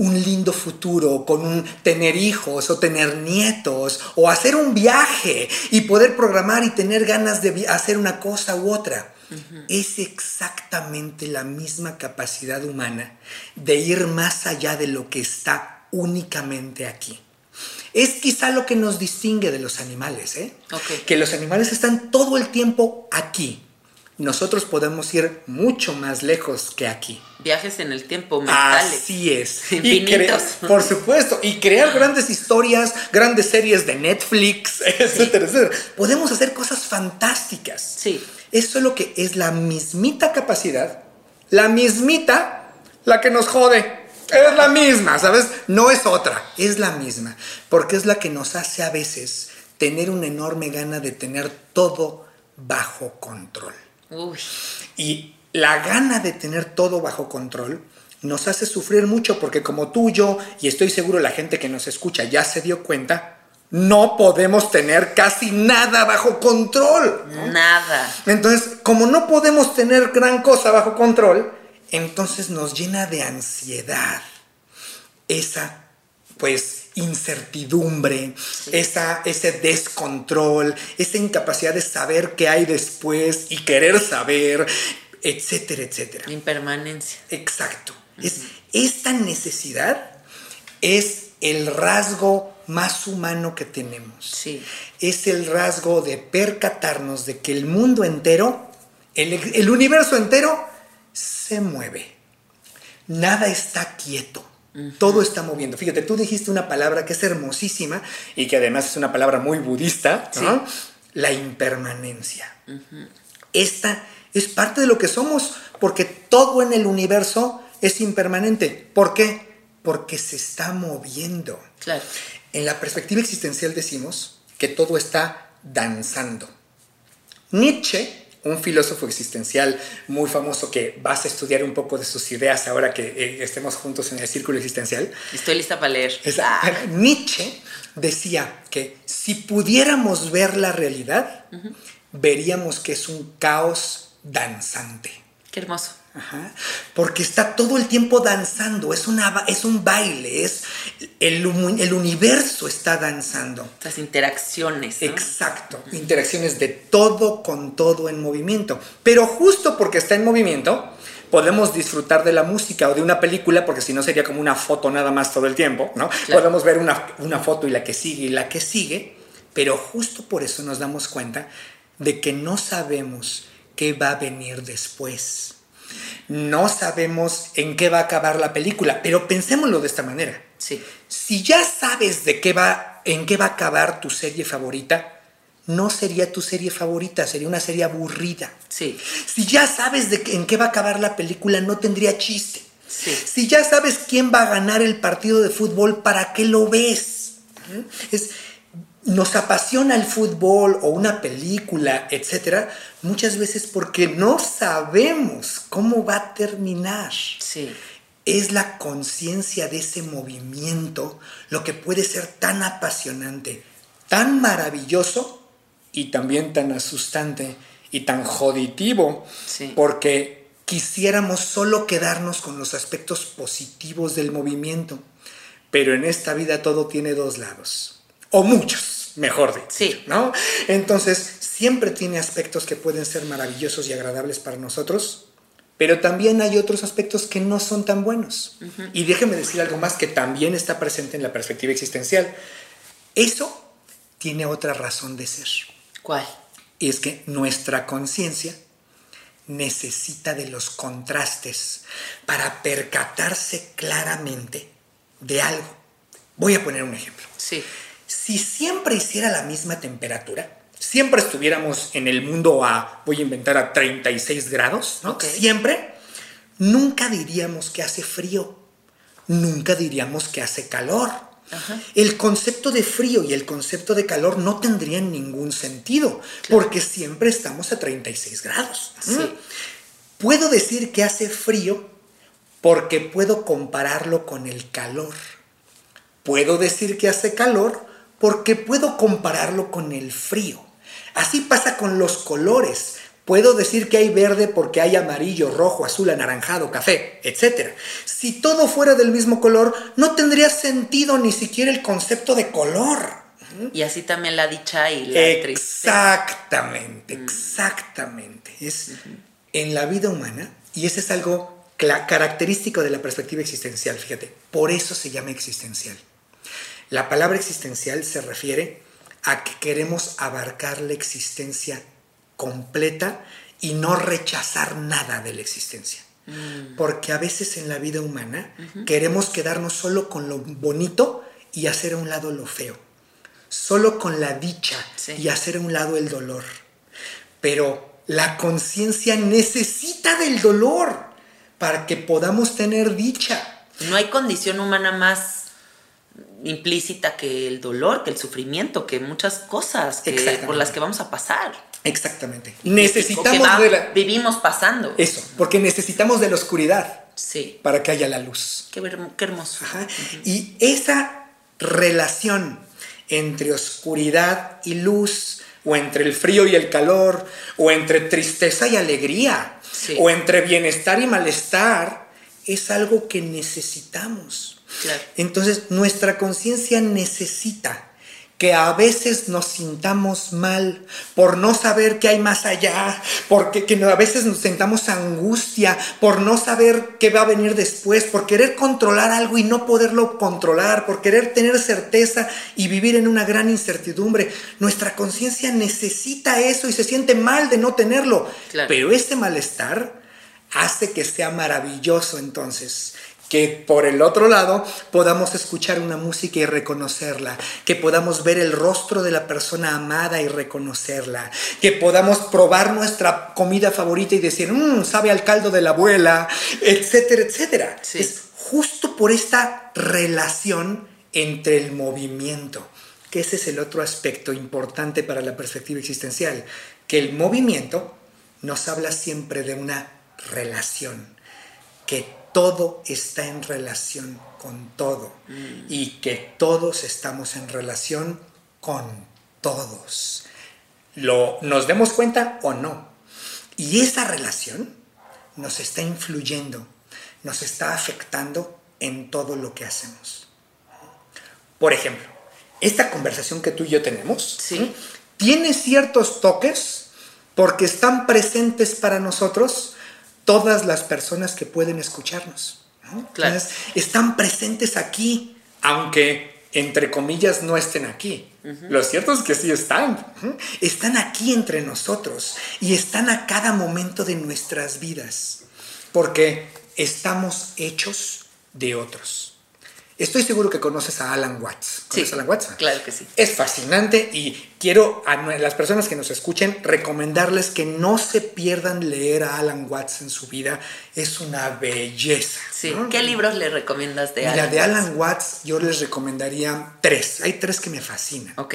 un lindo futuro, con un tener hijos o tener nietos o hacer un viaje y poder programar y tener ganas de hacer una cosa u otra. Es exactamente la misma capacidad humana de ir más allá de lo que está únicamente aquí. Es quizá lo que nos distingue de los animales, ¿eh? Que los animales están todo el tiempo aquí. Nosotros podemos ir mucho más lejos que aquí. Viajes en el tiempo mentales. Así es. Infinitos. por supuesto. Y crear grandes historias, grandes series de Netflix, etcétera, etcétera. Podemos hacer cosas fantásticas. Sí. Eso es lo que es la mismita capacidad, la mismita, la que nos jode. Es la misma, ¿sabes? No es otra, es la misma. Porque es la que nos hace a veces tener una enorme gana de tener todo bajo control. Uy. Y la gana de tener todo bajo control nos hace sufrir mucho porque como tú, yo y estoy seguro la gente que nos escucha ya se dio cuenta, no podemos tener casi nada bajo control. Nada. Entonces, como no podemos tener gran cosa bajo control, entonces nos llena de ansiedad esa, pues, incertidumbre, esa, ese descontrol, esa incapacidad de saber qué hay después y querer saber, etcétera, etcétera. Impermanencia. Exacto. es, esta necesidad es el rasgo más humano que tenemos. Sí. Es el rasgo de percatarnos de que el mundo entero, el, el universo entero, se mueve. Nada está quieto. Todo está moviendo. Fíjate, tú dijiste una palabra que es hermosísima y que además es una palabra muy budista, La impermanencia. Esta es parte de lo que somos, porque todo en el universo es impermanente. ¿Por qué? Porque se está moviendo. Claro. En la perspectiva existencial decimos que todo está danzando. Nietzsche un filósofo existencial muy famoso que vas a estudiar un poco de sus ideas ahora que eh, estemos juntos en el círculo existencial. Estoy lista para leer. Ah. Nietzsche decía que si pudiéramos ver la realidad, veríamos que es un caos danzante. Qué hermoso. Porque está todo el tiempo danzando, es, una, es un baile, es el, el universo está danzando. Las interacciones. Exacto, interacciones de todo con todo en movimiento. Pero justo porque está en movimiento, podemos disfrutar de la música o de una película, porque si no sería como una foto nada más todo el tiempo, ¿no? Podemos ver una, una foto y la que sigue y la que sigue, pero justo por eso nos damos cuenta de que no sabemos qué va a venir después. No sabemos en qué va a acabar la película, pero pensémoslo de esta manera. Sí. Si ya sabes de qué va, en qué va a acabar tu serie favorita, no sería tu serie favorita, sería una serie aburrida. Sí. Si ya sabes de en qué va a acabar la película, no tendría chiste. Sí. Si ya sabes quién va a ganar el partido de fútbol, ¿para qué lo ves? Es, nos apasiona el fútbol o una película, etcétera, muchas veces porque no sabemos cómo va a terminar. Sí. Es la conciencia de ese movimiento lo que puede ser tan apasionante, tan maravilloso y también tan asustante y tan joditivo, Sí. porque quisiéramos solo quedarnos con los aspectos positivos del movimiento, pero en esta vida todo tiene dos lados, o muchos, mejor dicho, Sí. ¿no? Entonces, siempre tiene aspectos que pueden ser maravillosos y agradables para nosotros, pero también hay otros aspectos que no son tan buenos. Y déjeme decir algo más que también está presente en la perspectiva existencial. Eso tiene otra razón de ser. ¿Cuál? Y es que nuestra conciencia necesita de los contrastes para percatarse claramente de algo. Voy a poner un ejemplo. Sí. Si siempre hiciera la misma temperatura, siempre estuviéramos en el mundo a, voy a inventar, a 36 grados, ¿no? Siempre, nunca diríamos que hace frío, nunca diríamos que hace calor. Ajá. El concepto de frío y el concepto de calor no tendrían ningún sentido, porque siempre estamos a 36 grados. Sí. ¿Mm? Puedo decir que hace frío porque puedo compararlo con el calor. Puedo decir que hace calor porque puedo compararlo con el frío. Así pasa con los colores. Puedo decir que hay verde porque hay amarillo, rojo, azul, anaranjado, café, etc. Si todo fuera del mismo color, no tendría sentido ni siquiera el concepto de color. Y así también la dicha y la tristeza. Exactamente, exactamente. Es en la vida humana, y ese es algo característico de la perspectiva existencial, fíjate, por eso se llama existencial. La palabra existencial se refiere a que queremos abarcar la existencia completa y no rechazar nada de la existencia. Porque a veces en la vida humana queremos quedarnos solo con lo bonito y hacer a un lado lo feo. Solo con la dicha Sí. y hacer a un lado el dolor. Pero la conciencia necesita del dolor para que podamos tener dicha. No hay condición humana más implícita que el dolor, que el sufrimiento, que muchas cosas que- por las que vamos a pasar. Exactamente. Necesitamos va- de la- vivimos pasando. eso, porque necesitamos de la oscuridad Sí. para que haya la luz. Qué, her- qué hermoso. Ajá. Y esa relación entre oscuridad y luz, o entre el frío y el calor, o entre tristeza y alegría, Sí. o entre bienestar y malestar, es algo que necesitamos. Claro. Entonces, nuestra conciencia necesita que a veces nos sintamos mal por no saber qué hay más allá, porque que a veces nos sentamos angustia por no saber qué va a venir después, por querer controlar algo y no poderlo controlar, por querer tener certeza y vivir en una gran incertidumbre. Nuestra conciencia necesita eso y se siente mal de no tenerlo, Claro. pero ese malestar hace que sea maravilloso entonces. Que por el otro lado podamos escuchar una música y reconocerla, que podamos ver el rostro de la persona amada y reconocerla, que podamos probar nuestra comida favorita y decir, mmm, sabe al caldo de la abuela, etcétera, etcétera. Sí. Es justo por esta relación entre el movimiento, que ese es el otro aspecto importante para la perspectiva existencial, que el movimiento nos habla siempre de una relación, que todo está en relación con todo y que todos estamos en relación con todos. Lo, ¿Nos demos cuenta o no? Y esa relación nos está influyendo, nos está afectando en todo lo que hacemos. Por ejemplo, esta conversación que tú y yo tenemos tiene ciertos toques porque están presentes para nosotros todas las personas que pueden escucharnos. están presentes aquí, aunque entre comillas no estén aquí. Lo cierto es que sí están. Están aquí entre nosotros y están a cada momento de nuestras vidas, porque estamos hechos de otros. Estoy seguro que conoces a Alan Watts. ¿Conoces a Alan Watts? Claro que sí. Es fascinante y quiero a las personas que nos escuchen recomendarles que no se pierdan leer a Alan Watts en su vida. Es una belleza. Sí. ¿Qué libros le recomiendas de Alan Watts? de Alan Watts yo les recomendaría tres. Hay tres que me fascinan. Ok.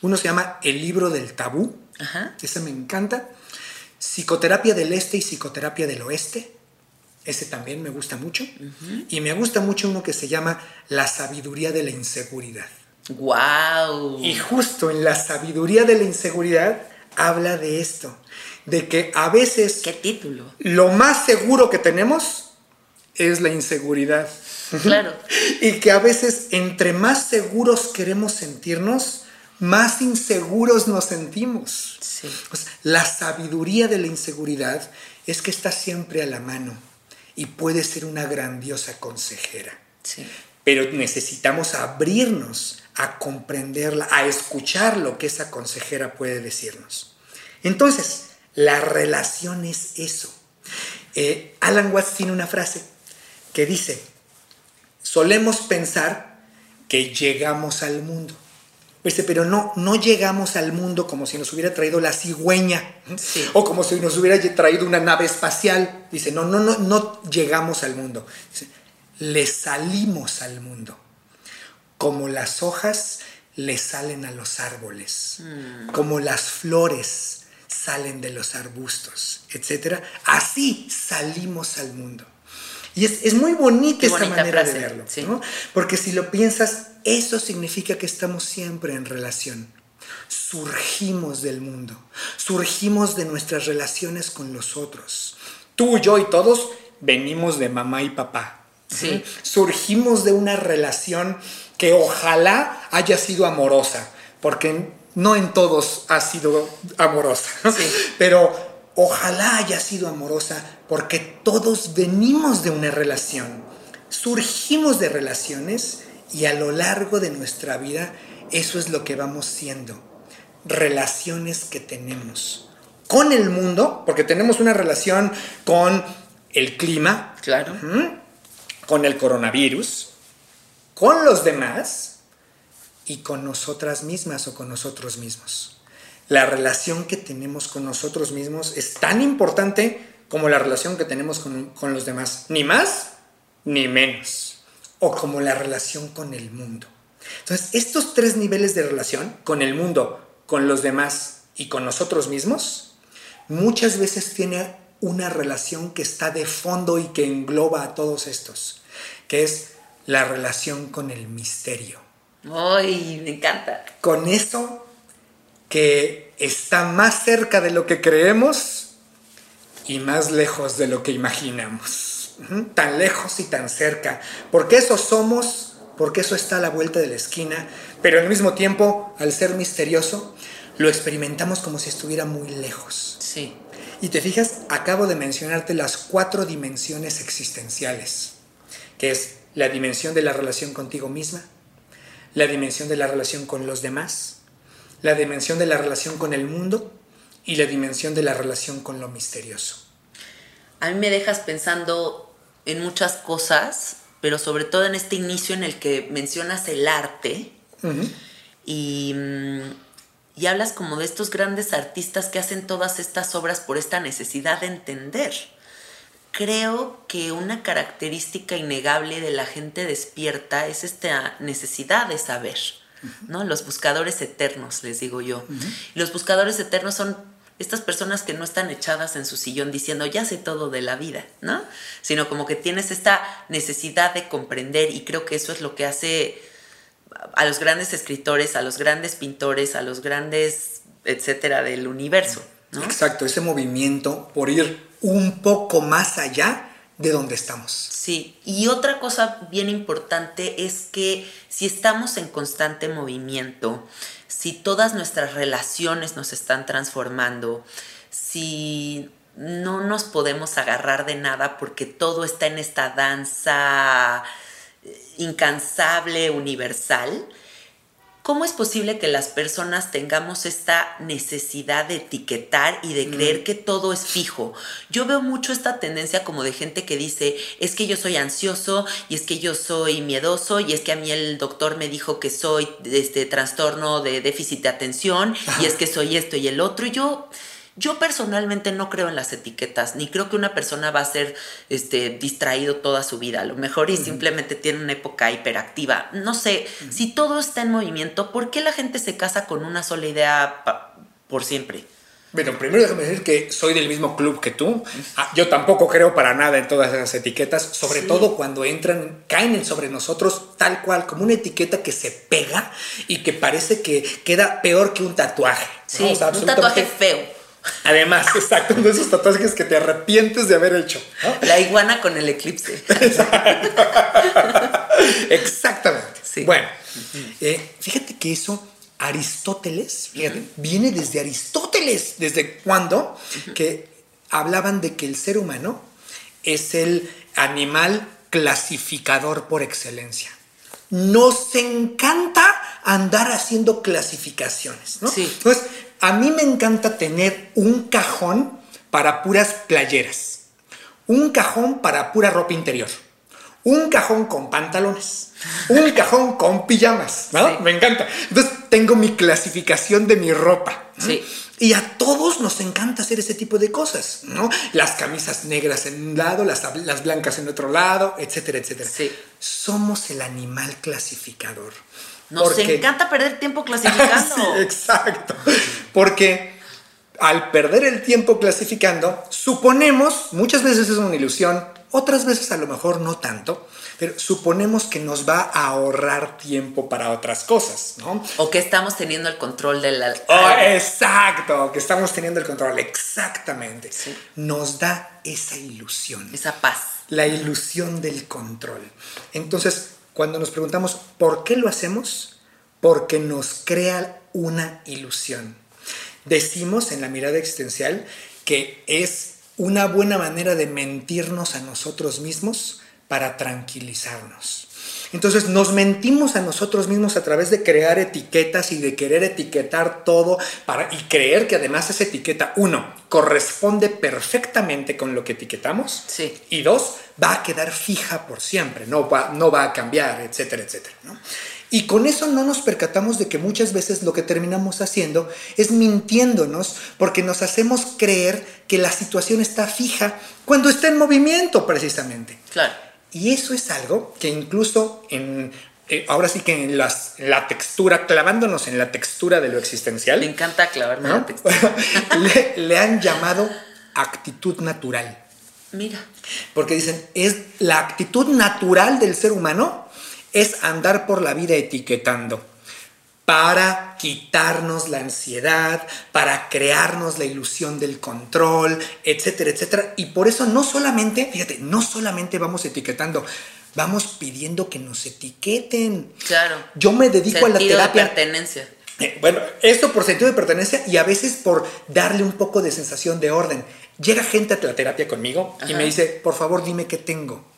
Uno se llama El libro del tabú. Ajá. Ese me encanta. Psicoterapia del Este y Psicoterapia del Oeste. Ese también me gusta mucho. Y me gusta mucho uno que se llama La sabiduría de la inseguridad. ¡Wow! Y justo en la sabiduría de la inseguridad habla de esto, de que a veces... ¿Qué título? Lo más seguro que tenemos es la inseguridad. Claro. y que a veces entre más seguros queremos sentirnos, más inseguros nos sentimos. Sí. la sabiduría de la inseguridad es que está siempre a la mano y puede ser una grandiosa consejera. Sí. Pero necesitamos abrirnos a comprenderla, a escuchar lo que esa consejera puede decirnos. Entonces, la relación es eso. Eh, Alan Watts tiene una frase que dice, solemos pensar que llegamos al mundo, pero no, no llegamos al mundo como si nos hubiera traído la cigüeña o como si nos hubiera traído una nave espacial. Dice, no, no, no, no llegamos al mundo. le salimos al mundo. Como las hojas le salen a los árboles, mm. como las flores salen de los arbustos, etc. Así salimos al mundo. Y es, muy bonita esta manera de verlo, porque si lo piensas, eso significa que estamos siempre en relación. Surgimos del mundo, surgimos de nuestras relaciones con los otros. Tú, yo y todos venimos de mamá y papá. Sí. Surgimos de una relación que ojalá haya sido amorosa, porque no en todos ha sido amorosa, pero ojalá haya sido amorosa porque todos venimos de una relación, surgimos de relaciones y a lo largo de nuestra vida eso es lo que vamos siendo, relaciones que tenemos con el mundo, porque tenemos una relación con el clima, claro, con el coronavirus, con los demás y con nosotras mismas o con nosotros mismos la relación que tenemos con nosotros mismos es tan importante como la relación que tenemos con, los demás, ni más ni menos, o como la relación con el mundo. Entonces, estos tres niveles de relación, con el mundo, con los demás y con nosotros mismos, muchas veces tiene una relación que está de fondo y que engloba a todos estos, que es la relación con el misterio. ¡Ay, me encanta! Con eso que está más cerca de lo que creemos y más lejos de lo que imaginamos. Tan lejos y tan cerca. Porque eso somos, porque eso está a la vuelta de la esquina, pero al mismo tiempo, al ser misterioso, lo experimentamos como si estuviera muy lejos. Sí. Y te fijas, acabo de mencionarte las cuatro dimensiones existenciales, que es la dimensión de la relación contigo misma, la dimensión de la relación con los demás, la dimensión de la relación con el mundo y la dimensión de la relación con lo misterioso. A mí me dejas pensando en muchas cosas, pero sobre todo en este inicio en el que mencionas el arte y, mm, y hablas como de estos grandes artistas que hacen todas estas obras por esta necesidad de entender. Creo que una característica innegable de la gente despierta es esta necesidad de saber ¿no? Los buscadores eternos, les digo yo. Los buscadores eternos son estas personas que no están echadas en su sillón diciendo ya sé todo de la vida, ¿no? Sino como que tienes esta necesidad de comprender y creo que eso es lo que hace a los grandes escritores, a los grandes pintores, a los grandes, etcétera, del universo. Exacto, ese movimiento por ir un poco más allá de donde estamos. Sí, y otra cosa bien importante es que si estamos en constante movimiento, si todas nuestras relaciones nos están transformando, si no nos podemos agarrar de nada porque todo está en esta danza incansable, universal, ¿Cómo es posible que las personas tengamos esta necesidad de etiquetar y de creer que todo es fijo? Yo veo mucho esta tendencia como de gente que dice, es que yo soy ansioso y es que yo soy miedoso y es que a mí el doctor me dijo que soy de este trastorno de déficit de atención y es que soy esto y el otro. Y yo yo personalmente no creo en las etiquetas, ni creo que una persona va a ser este, distraído toda su vida. A lo mejor y simplemente tiene una época hiperactiva. No sé, si todo está en movimiento, ¿por qué la gente se casa con una sola idea por siempre? Bueno, primero déjame decir que soy del mismo club que tú. Ah, yo tampoco creo para nada en todas esas etiquetas, sobre todo cuando entran, caen sobre nosotros tal cual, como una etiqueta que se pega y que parece que queda peor que un tatuaje. Sí, un tatuaje feo. Además, exacto, uno de esos tatuajes que te arrepientes de haber hecho. La iguana con el eclipse. Exactamente. Bueno, eh, fíjate que eso, Aristóteles, viene desde Aristóteles. ¿Desde cuándo? Que hablaban de que el ser humano es el animal clasificador por excelencia. Nos encanta andar haciendo clasificaciones, ¿no? Sí. Entonces, a mí me encanta tener un cajón para puras playeras, un cajón para pura ropa interior, un cajón con pantalones, un cajón con pijamas, ¿no? Me encanta. Entonces tengo mi clasificación de mi ropa. Sí. Y a todos nos encanta hacer ese tipo de cosas, ¿no? Las camisas negras en un lado, las, las blancas en otro lado, etcétera, etcétera. Sí. Somos el animal clasificador. Nos encanta perder tiempo clasificando. sí, exacto. Porque al perder el tiempo clasificando, suponemos, muchas veces es una ilusión, otras veces a lo mejor no tanto, pero suponemos que nos va a ahorrar tiempo para otras cosas, ¿no? O que estamos teniendo el control de la... Oh, exacto, que estamos teniendo el control, exactamente. Nos da esa ilusión. Esa paz. La ilusión del control. Entonces, cuando nos preguntamos por qué lo hacemos, porque nos crea una ilusión. Decimos en la mirada existencial que es una buena manera de mentirnos a nosotros mismos para tranquilizarnos. Entonces nos mentimos a nosotros mismos a través de crear etiquetas y de querer etiquetar todo para, y creer que además esa etiqueta, uno, corresponde perfectamente con lo que etiquetamos. Sí. Y dos, va a quedar fija por siempre, no va, no va a cambiar, etcétera, etcétera. Y con eso no nos percatamos de que muchas veces lo que terminamos haciendo es mintiéndonos porque nos hacemos creer que la situación está fija cuando está en movimiento precisamente. Claro. Y eso es algo que incluso en, eh, ahora sí que en las, la textura, clavándonos en la textura de lo existencial. Me encanta clavarme en la textura. le, le han llamado actitud natural. Mira. Porque dicen, es la actitud natural del ser humano es andar por la vida etiquetando para quitarnos la ansiedad, para crearnos la ilusión del control, etcétera, etcétera. Y por eso no solamente, fíjate, no solamente vamos etiquetando, vamos pidiendo que nos etiqueten. Claro. Yo me dedico a la terapia. De pertenencia. Eh, bueno, esto por sentido de pertenencia y a veces por darle un poco de sensación de orden. Llega gente a la terapia conmigo y me dice, por favor, dime qué tengo.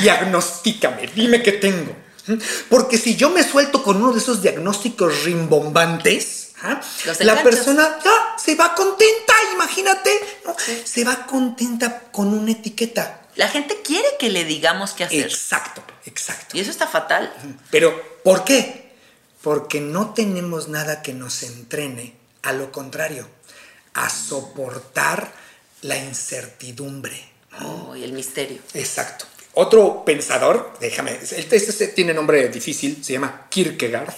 Diagnostícame, dime qué tengo. Porque si yo me suelto con uno de esos diagnósticos rimbombantes, ¿ah? la persona ya se va contenta, imagínate, se va contenta con una etiqueta. La gente quiere que le digamos qué hacer. Exacto, exacto. Y eso está fatal. Pero, ¿por qué? Porque no tenemos nada que nos entrene, a lo contrario, a soportar la incertidumbre. Oh, y el misterio. Exacto. Otro pensador, déjame, este, este, tiene nombre difícil, se llama Kierkegaard.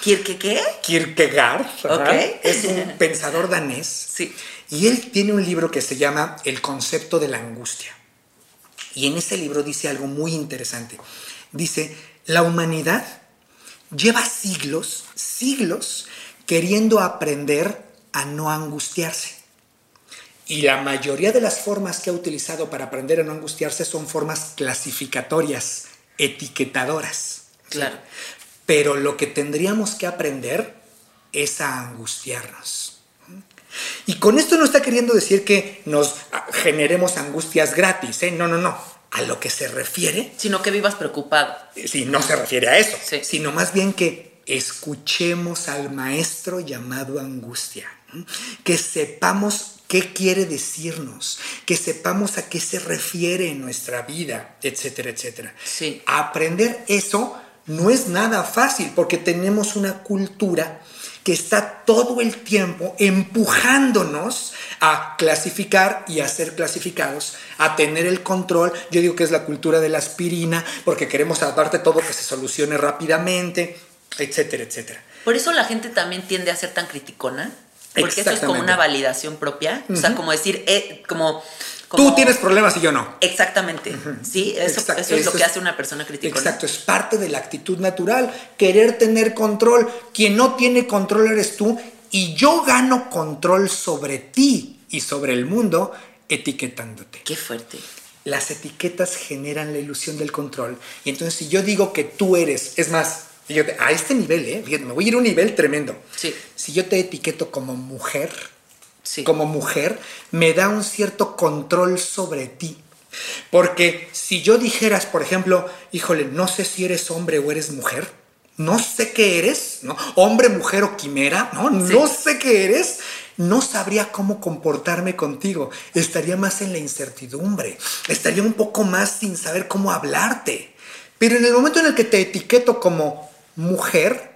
¿Kierke qué? Kierkegaard. Ok. Es un pensador danés. Sí. Y él tiene un libro que se llama El concepto de la angustia. Y en ese libro dice algo muy interesante. Dice, la humanidad lleva siglos, siglos, queriendo aprender a no angustiarse. Y la mayoría de las formas que ha utilizado para aprender a no angustiarse son formas clasificatorias, etiquetadoras. Claro. Pero lo que tendríamos que aprender es a angustiarnos. Y con esto no está queriendo decir que nos generemos angustias gratis, ¿eh? No, no, no. A lo que se refiere. Sino que vivas preocupado. Sí, no se refiere a eso. Sino más bien que escuchemos al maestro llamado angustia. Que sepamos qué quiere decirnos, que sepamos a qué se refiere en nuestra vida, etcétera, etcétera. Sí. Aprender eso no es nada fácil porque tenemos una cultura que está todo el tiempo empujándonos a clasificar y a ser clasificados, a tener el control. Yo digo que es la cultura de la aspirina, porque queremos aparte todo que se solucione rápidamente, etcétera, etcétera. Por eso la gente también tiende a ser tan criticona, porque eso es como una validación propia, o sea, como decir, eh, como Tú tienes problemas y yo no. Exactamente. Sí, eso, es lo que hace una persona crítica. Exacto, es parte de la actitud natural. Querer tener control. Quien no tiene control eres tú y yo gano control sobre ti y sobre el mundo etiquetándote. Qué fuerte. Las etiquetas generan la ilusión del control. Y entonces si yo digo que tú eres, es más, a este nivel, ¿eh? me voy a ir a un nivel tremendo. Sí. Si yo te etiqueto como mujer, como mujer, me da un cierto control sobre ti. Porque si yo dijeras, por ejemplo, híjole, no sé si eres hombre o eres mujer, no sé qué eres, ¿no? Hombre, mujer o quimera, ¿no? No sé qué eres, no sabría cómo comportarme contigo. Estaría más en la incertidumbre, estaría un poco más sin saber cómo hablarte. Pero en el momento en el que te etiqueto como mujer,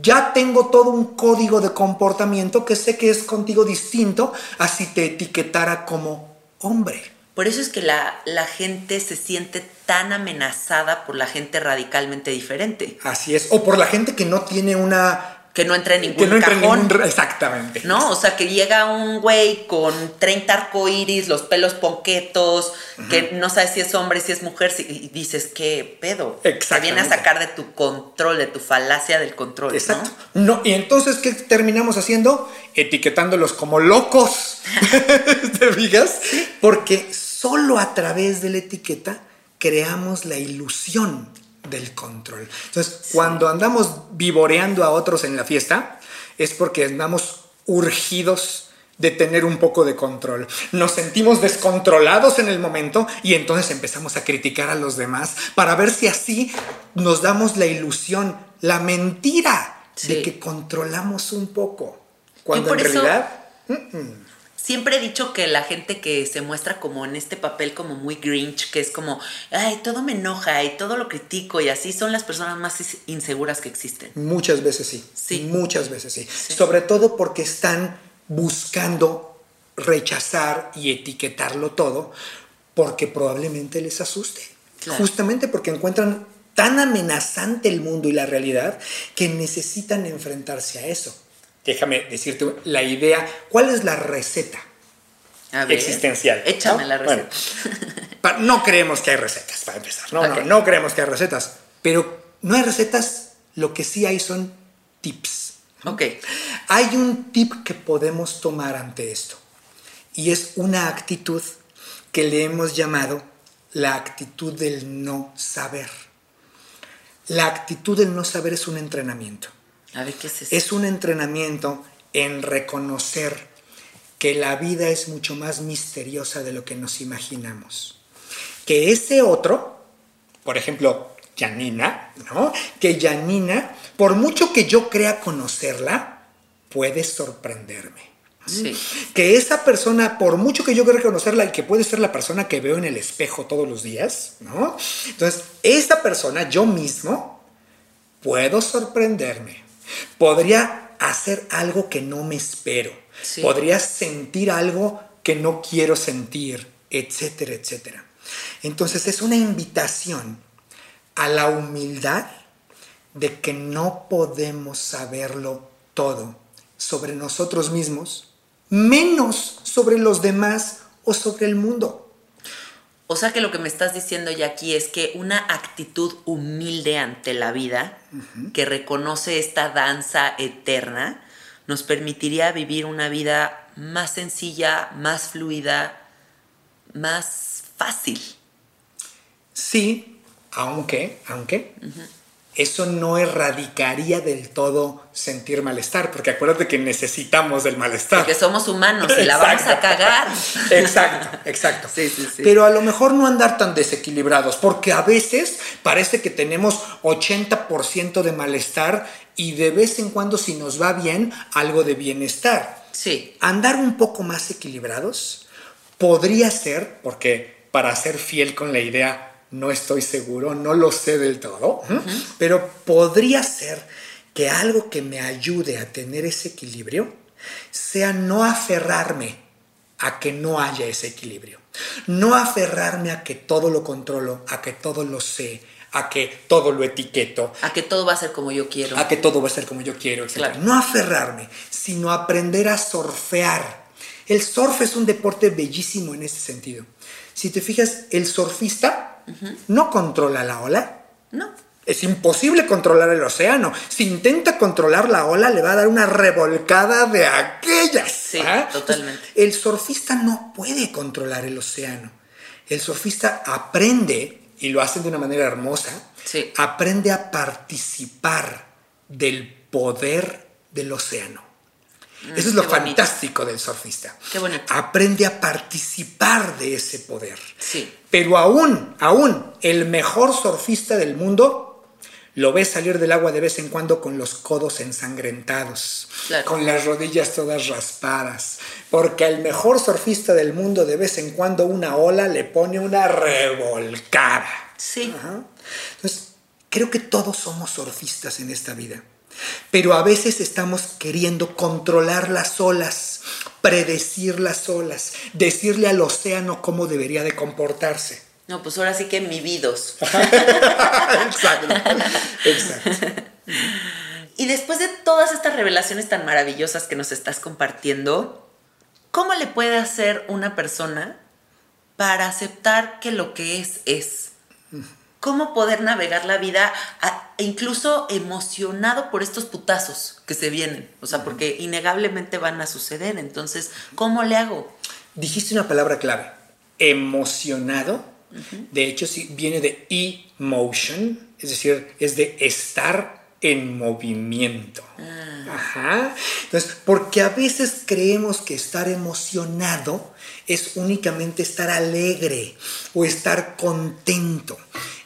ya tengo todo un código de comportamiento que sé que es contigo distinto a si te etiquetara como hombre. Por eso es que la, la, gente se siente tan amenazada por la gente radicalmente diferente. Así es, o por la gente que no tiene una que no entra en ningún que cajón. exactamente. ¿No? O sea, que llega un güey con 30 arcoíris, los pelos ponquetos, que no sabes si es hombre, si es mujer, y dices, ¿qué pedo? Te viene a sacar de tu control, de tu falacia del control. Exacto. ¿no? y entonces, ¿qué terminamos haciendo? Etiquetándolos como locos. ¿Te fijas? Porque solo a través de la etiqueta creamos la ilusión del control. Entonces, cuando andamos vivoreando a otros en la fiesta, es porque andamos urgidos de tener un poco de control. Nos sentimos descontrolados en el momento y entonces empezamos a criticar a los demás para ver si así nos damos la ilusión, la mentira de que controlamos un poco. Cuando en realidad siempre he dicho que la gente que se muestra como en este papel como muy grinch, que es como, ay, todo me enoja y todo lo critico y así son las personas más inseguras que existen. Muchas veces sí. Sí. Muchas veces sí. Sobre todo porque están buscando rechazar y etiquetarlo todo porque probablemente les asuste. Justamente porque encuentran tan amenazante el mundo y la realidad que necesitan enfrentarse a eso déjame decirte la idea, ¿cuál es la receta existencial? Échame la receta. no creemos que hay recetas, para empezar. No, no, no creemos que hay recetas. Pero no hay recetas, lo que sí hay son tips. Ok. Hay un tip que podemos tomar ante esto. Y es una actitud que le hemos llamado la actitud del no saber. La actitud del no saber es un entrenamiento. Es un entrenamiento en reconocer que la vida es mucho más misteriosa de lo que nos imaginamos. Que ese otro, por ejemplo, Janina, ¿no? Que Janina, por mucho que yo crea conocerla, puede sorprenderme. Sí. Que esa persona, por mucho que yo crea conocerla y que puede ser la persona que veo en el espejo todos los días, ¿no? Entonces, esa persona, yo mismo, puedo sorprenderme Podría hacer algo que no me espero. Podría sentir algo que no quiero sentir, etcétera, etcétera. Entonces es una invitación a la humildad de que no podemos saberlo todo sobre nosotros mismos, menos sobre los demás o sobre el mundo. O sea que lo que me estás diciendo ya aquí es que una actitud humilde ante la vida, que reconoce esta danza eterna, nos permitiría vivir una vida más sencilla, más fluida, más fácil. Sí, aunque, aunque, eso no erradicaría del todo sentir malestar, porque acuérdate que necesitamos del malestar. Porque somos humanos y la vamos a cagar. Exacto, exacto. Sí, sí, sí. Pero a lo mejor no andar tan desequilibrados, porque a veces parece que tenemos 80% de malestar y de vez en cuando, si nos va bien, algo de bienestar. Sí. Andar un poco más equilibrados podría ser, porque para ser fiel con la idea no estoy seguro, no lo sé del todo, pero podría ser que algo que me ayude a tener ese equilibrio sea no aferrarme a que no haya ese equilibrio, no aferrarme a que todo lo controlo, a que todo lo sé, a que todo lo etiqueto. A que todo va a ser como yo quiero. A que todo va a ser como yo quiero, etc. No aferrarme, sino aprender a surfear. El surf es un deporte bellísimo en ese sentido. Si te fijas, el surfista no controla la ola. No. Es imposible controlar el océano. Si intenta controlar la ola, le va a dar una revolcada de aquellas. Sí, ¿ah? totalmente. el surfista no puede controlar el océano. El surfista aprende, y lo hace de una manera hermosa, aprende a participar del poder del océano. Mm, Eso es lo fantástico del surfista. Qué bonito. Aprende a participar de ese poder. Sí. Pero aún, aún, el mejor surfista del mundo lo ves salir del agua de vez en cuando con los codos ensangrentados, con las rodillas todas raspadas, porque al mejor surfista del mundo de vez en cuando una ola le pone una revolcada. Sí. Entonces, creo que todos somos surfistas en esta vida. Pero a veces estamos queriendo controlar las olas, predecir las olas, decirle al océano cómo debería de comportarse. No, pues ahora sí que mi vidos. exacto, exacto. Y después de todas estas revelaciones tan maravillosas que nos estás compartiendo, ¿cómo le puede hacer una persona para aceptar que lo que es es? Cómo poder navegar la vida incluso emocionado por estos putazos que se vienen, o sea, porque innegablemente van a suceder, entonces, ¿cómo le hago? Dijiste una palabra clave, emocionado, de hecho sí, viene de emotion, es decir, es de estar en movimiento. Ah. Ajá. Entonces, porque a veces creemos que estar emocionado es únicamente estar alegre o estar contento.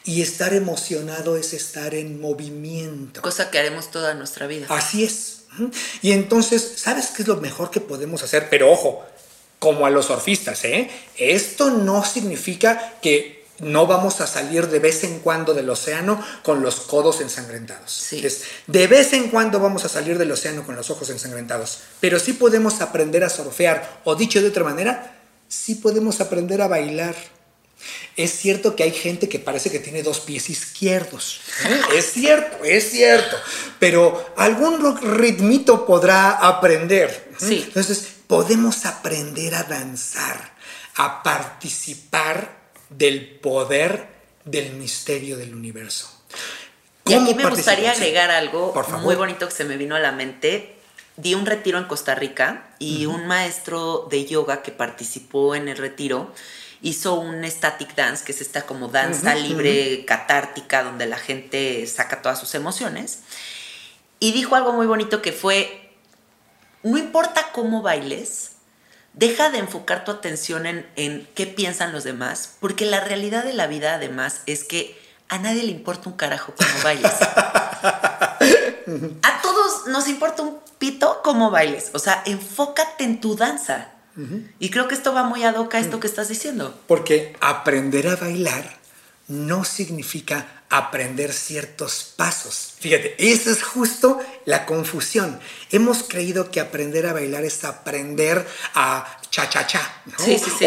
Y estar emocionado es estar en movimiento. Cosa que haremos toda nuestra vida. Así es. Y entonces, ¿sabes qué es lo mejor que podemos hacer? Pero ojo, como a los surfistas, ¿eh? Esto no significa que no vamos a salir de vez en cuando del océano con los codos ensangrentados. Sí. de vez en cuando vamos a salir del océano con los ojos ensangrentados, pero sí podemos aprender a surfear, o dicho de otra manera, sí podemos aprender a bailar. Es cierto que hay gente que parece que tiene dos pies izquierdos. ¿eh? Es cierto, es cierto. Pero algún ritmito podrá aprender. ¿eh? Sí. Entonces, podemos aprender a danzar, a participar del poder del misterio del universo. Y aquí me gustaría agregar algo muy bonito que se me vino a la mente. Di un retiro en Costa Rica y un maestro de yoga que participó en el retiro hizo un static dance, que es esta como danza libre, catártica, donde la gente saca todas sus emociones. Y dijo algo muy bonito que fue, no importa cómo bailes, deja de enfocar tu atención en, en qué piensan los demás, porque la realidad de la vida además es que a nadie le importa un carajo cómo bailes. A todos nos importa un pito cómo bailes. O sea, enfócate en tu danza. Y creo que esto va muy ad hoc a esto que estás diciendo. Porque aprender a bailar no significa aprender ciertos pasos. Fíjate, esa es justo la confusión. Hemos creído que aprender a bailar es aprender a cha-cha-cha,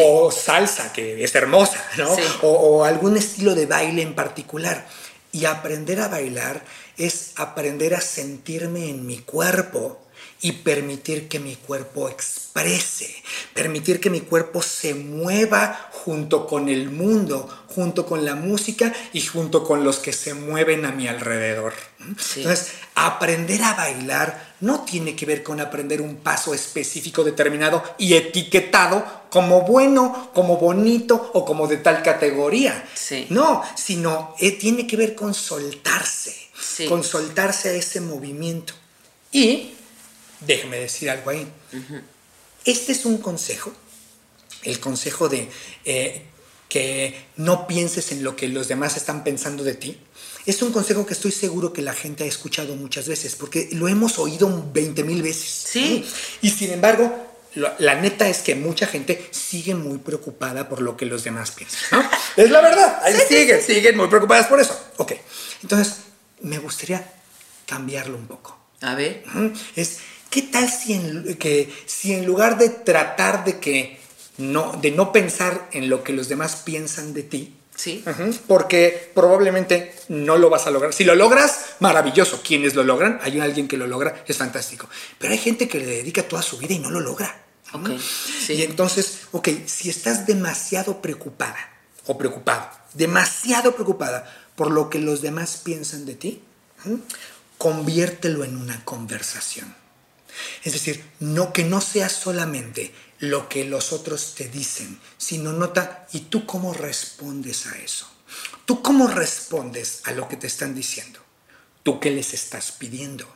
o salsa, que es hermosa, ¿no? O, o algún estilo de baile en particular. Y aprender a bailar es aprender a sentirme en mi cuerpo y permitir que mi cuerpo exprese, permitir que mi cuerpo se mueva junto con el mundo, junto con la música y junto con los que se mueven a mi alrededor. Entonces, aprender a bailar no tiene que ver con aprender un paso específico determinado y etiquetado como bueno, como bonito o como de tal categoría. No, sino eh, tiene que ver con soltarse, con soltarse a ese movimiento. Y déjeme decir algo ahí. Este es un consejo, el consejo de eh, que no pienses en lo que los demás están pensando de ti. Es un consejo que estoy seguro que la gente ha escuchado muchas veces, porque lo hemos oído 20 mil veces. Sí. Y sin embargo, la neta es que mucha gente sigue muy preocupada por lo que los demás piensan. es la verdad. Ahí siguen, siguen muy preocupadas por eso. Ok. Entonces, me gustaría cambiarlo un poco. A ver. Es, ¿qué tal si en, que, si en lugar de tratar de que no, de no pensar en lo que los demás piensan de ti, Sí. Porque probablemente no lo vas a lograr. Si lo logras, maravilloso. Quienes lo logran, hay alguien que lo logra, es fantástico. Pero hay gente que le dedica toda su vida y no lo logra. Okay. Sí. Y entonces, ok, si estás demasiado preocupada o preocupado, demasiado preocupada por lo que los demás piensan de ti, conviértelo en una conversación. Es decir, no que no sea solamente lo que los otros te dicen, sino nota, ¿y tú cómo respondes a eso? ¿Tú cómo respondes a lo que te están diciendo? ¿Tú qué les estás pidiendo?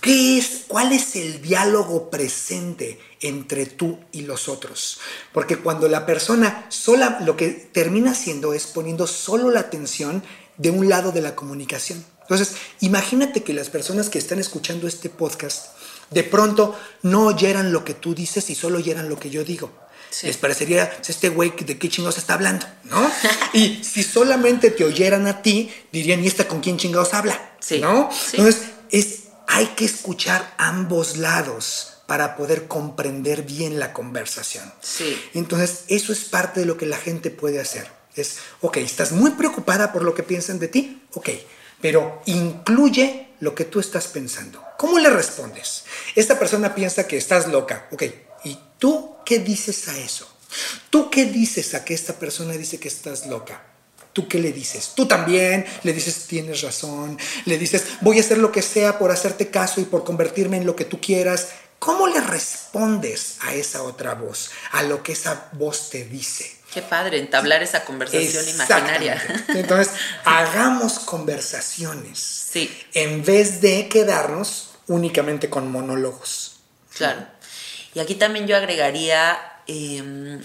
¿Qué es, ¿Cuál es el diálogo presente entre tú y los otros? Porque cuando la persona sola lo que termina haciendo es poniendo solo la atención de un lado de la comunicación. Entonces, imagínate que las personas que están escuchando este podcast de pronto no oyeran lo que tú dices y solo oyeran lo que yo digo. Les parecería, pues, este güey de qué chingados está hablando, ¿no? y si solamente te oyeran a ti, dirían, ¿y esta con quién chingados habla? ¿No? Entonces, es, hay que escuchar ambos lados para poder comprender bien la conversación. Sí. Entonces, eso es parte de lo que la gente puede hacer. Es, ok, estás muy preocupada por lo que piensan de ti, ok, pero incluye lo que tú estás pensando. ¿Cómo le respondes? Esta persona piensa que estás loca. Ok, ¿y tú qué dices a eso? ¿Tú qué dices a que esta persona dice que estás loca? ¿Tú qué le dices? Tú también le dices, tienes razón, le dices, voy a hacer lo que sea por hacerte caso y por convertirme en lo que tú quieras. ¿Cómo le respondes a esa otra voz, a lo que esa voz te dice? Qué padre, entablar esa conversación imaginaria. Entonces, hagamos conversaciones. Sí. En vez de quedarnos únicamente con monólogos. Claro. Y aquí también yo agregaría, em,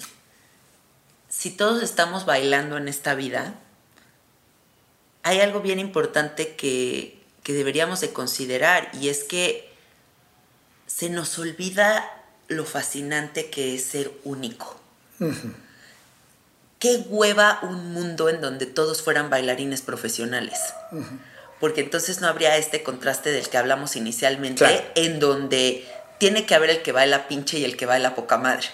si todos estamos bailando en esta vida, hay algo bien importante que, deberíamos de considerar y es que se nos olvida lo fascinante que es ser único qué hueva un mundo en donde todos fueran bailarines profesionales. Porque entonces no habría este contraste del que hablamos inicialmente, en donde tiene que haber el que baila pinche y el que baila poca madre,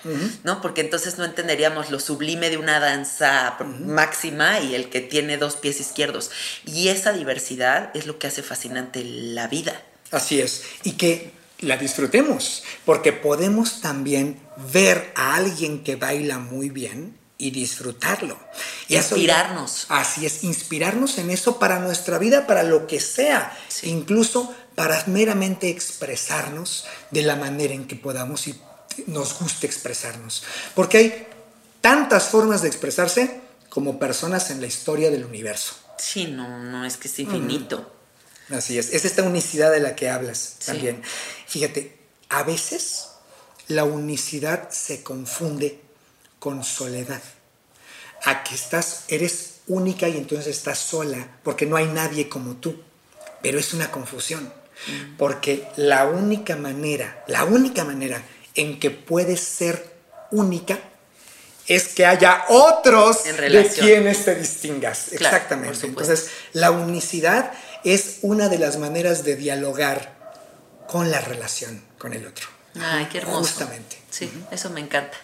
¿no? Porque entonces no entenderíamos lo sublime de una danza máxima y el que tiene dos pies izquierdos. Y esa diversidad es lo que hace fascinante la vida. Así es. Y que la disfrutemos, porque podemos también ver a alguien que baila muy bien y disfrutarlo. Y inspirarnos. así es, inspirarnos en eso para nuestra vida, para lo que sea, incluso para meramente expresarnos de la manera en que podamos y nos guste expresarnos. Porque hay tantas formas de expresarse como personas en la historia del universo. Sí, no, no es que es infinito. Así es, es esta unicidad de la que hablas también. Fíjate, a veces la unicidad se confunde con soledad. A que estás, eres única y entonces estás sola porque no hay nadie como tú. Pero es una confusión. Mm. Porque la única manera, la única manera en que puedes ser única es que haya otros de quienes te distingas. Exactamente. Entonces, la unicidad es una de las maneras de dialogar con la relación con el otro. Ay, qué hermoso. Justamente. Sí, eso me encanta.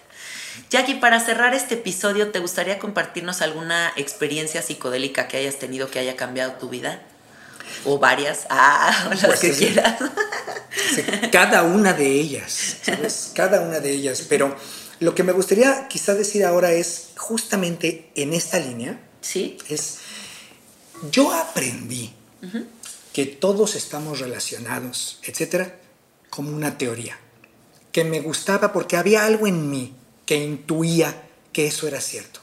Jackie, para cerrar este episodio, ¿te gustaría compartirnos alguna experiencia psicodélica que hayas tenido que haya cambiado tu vida? O varias, ah, o las pues que quieras. cada una de ellas, ¿sabes? Cada una de ellas. Pero lo que me gustaría quizá decir ahora es justamente en esta línea. Sí. Es, yo aprendí que todos estamos relacionados, etcétera, como una teoría. Que me gustaba porque había algo en mí que intuía que eso era cierto.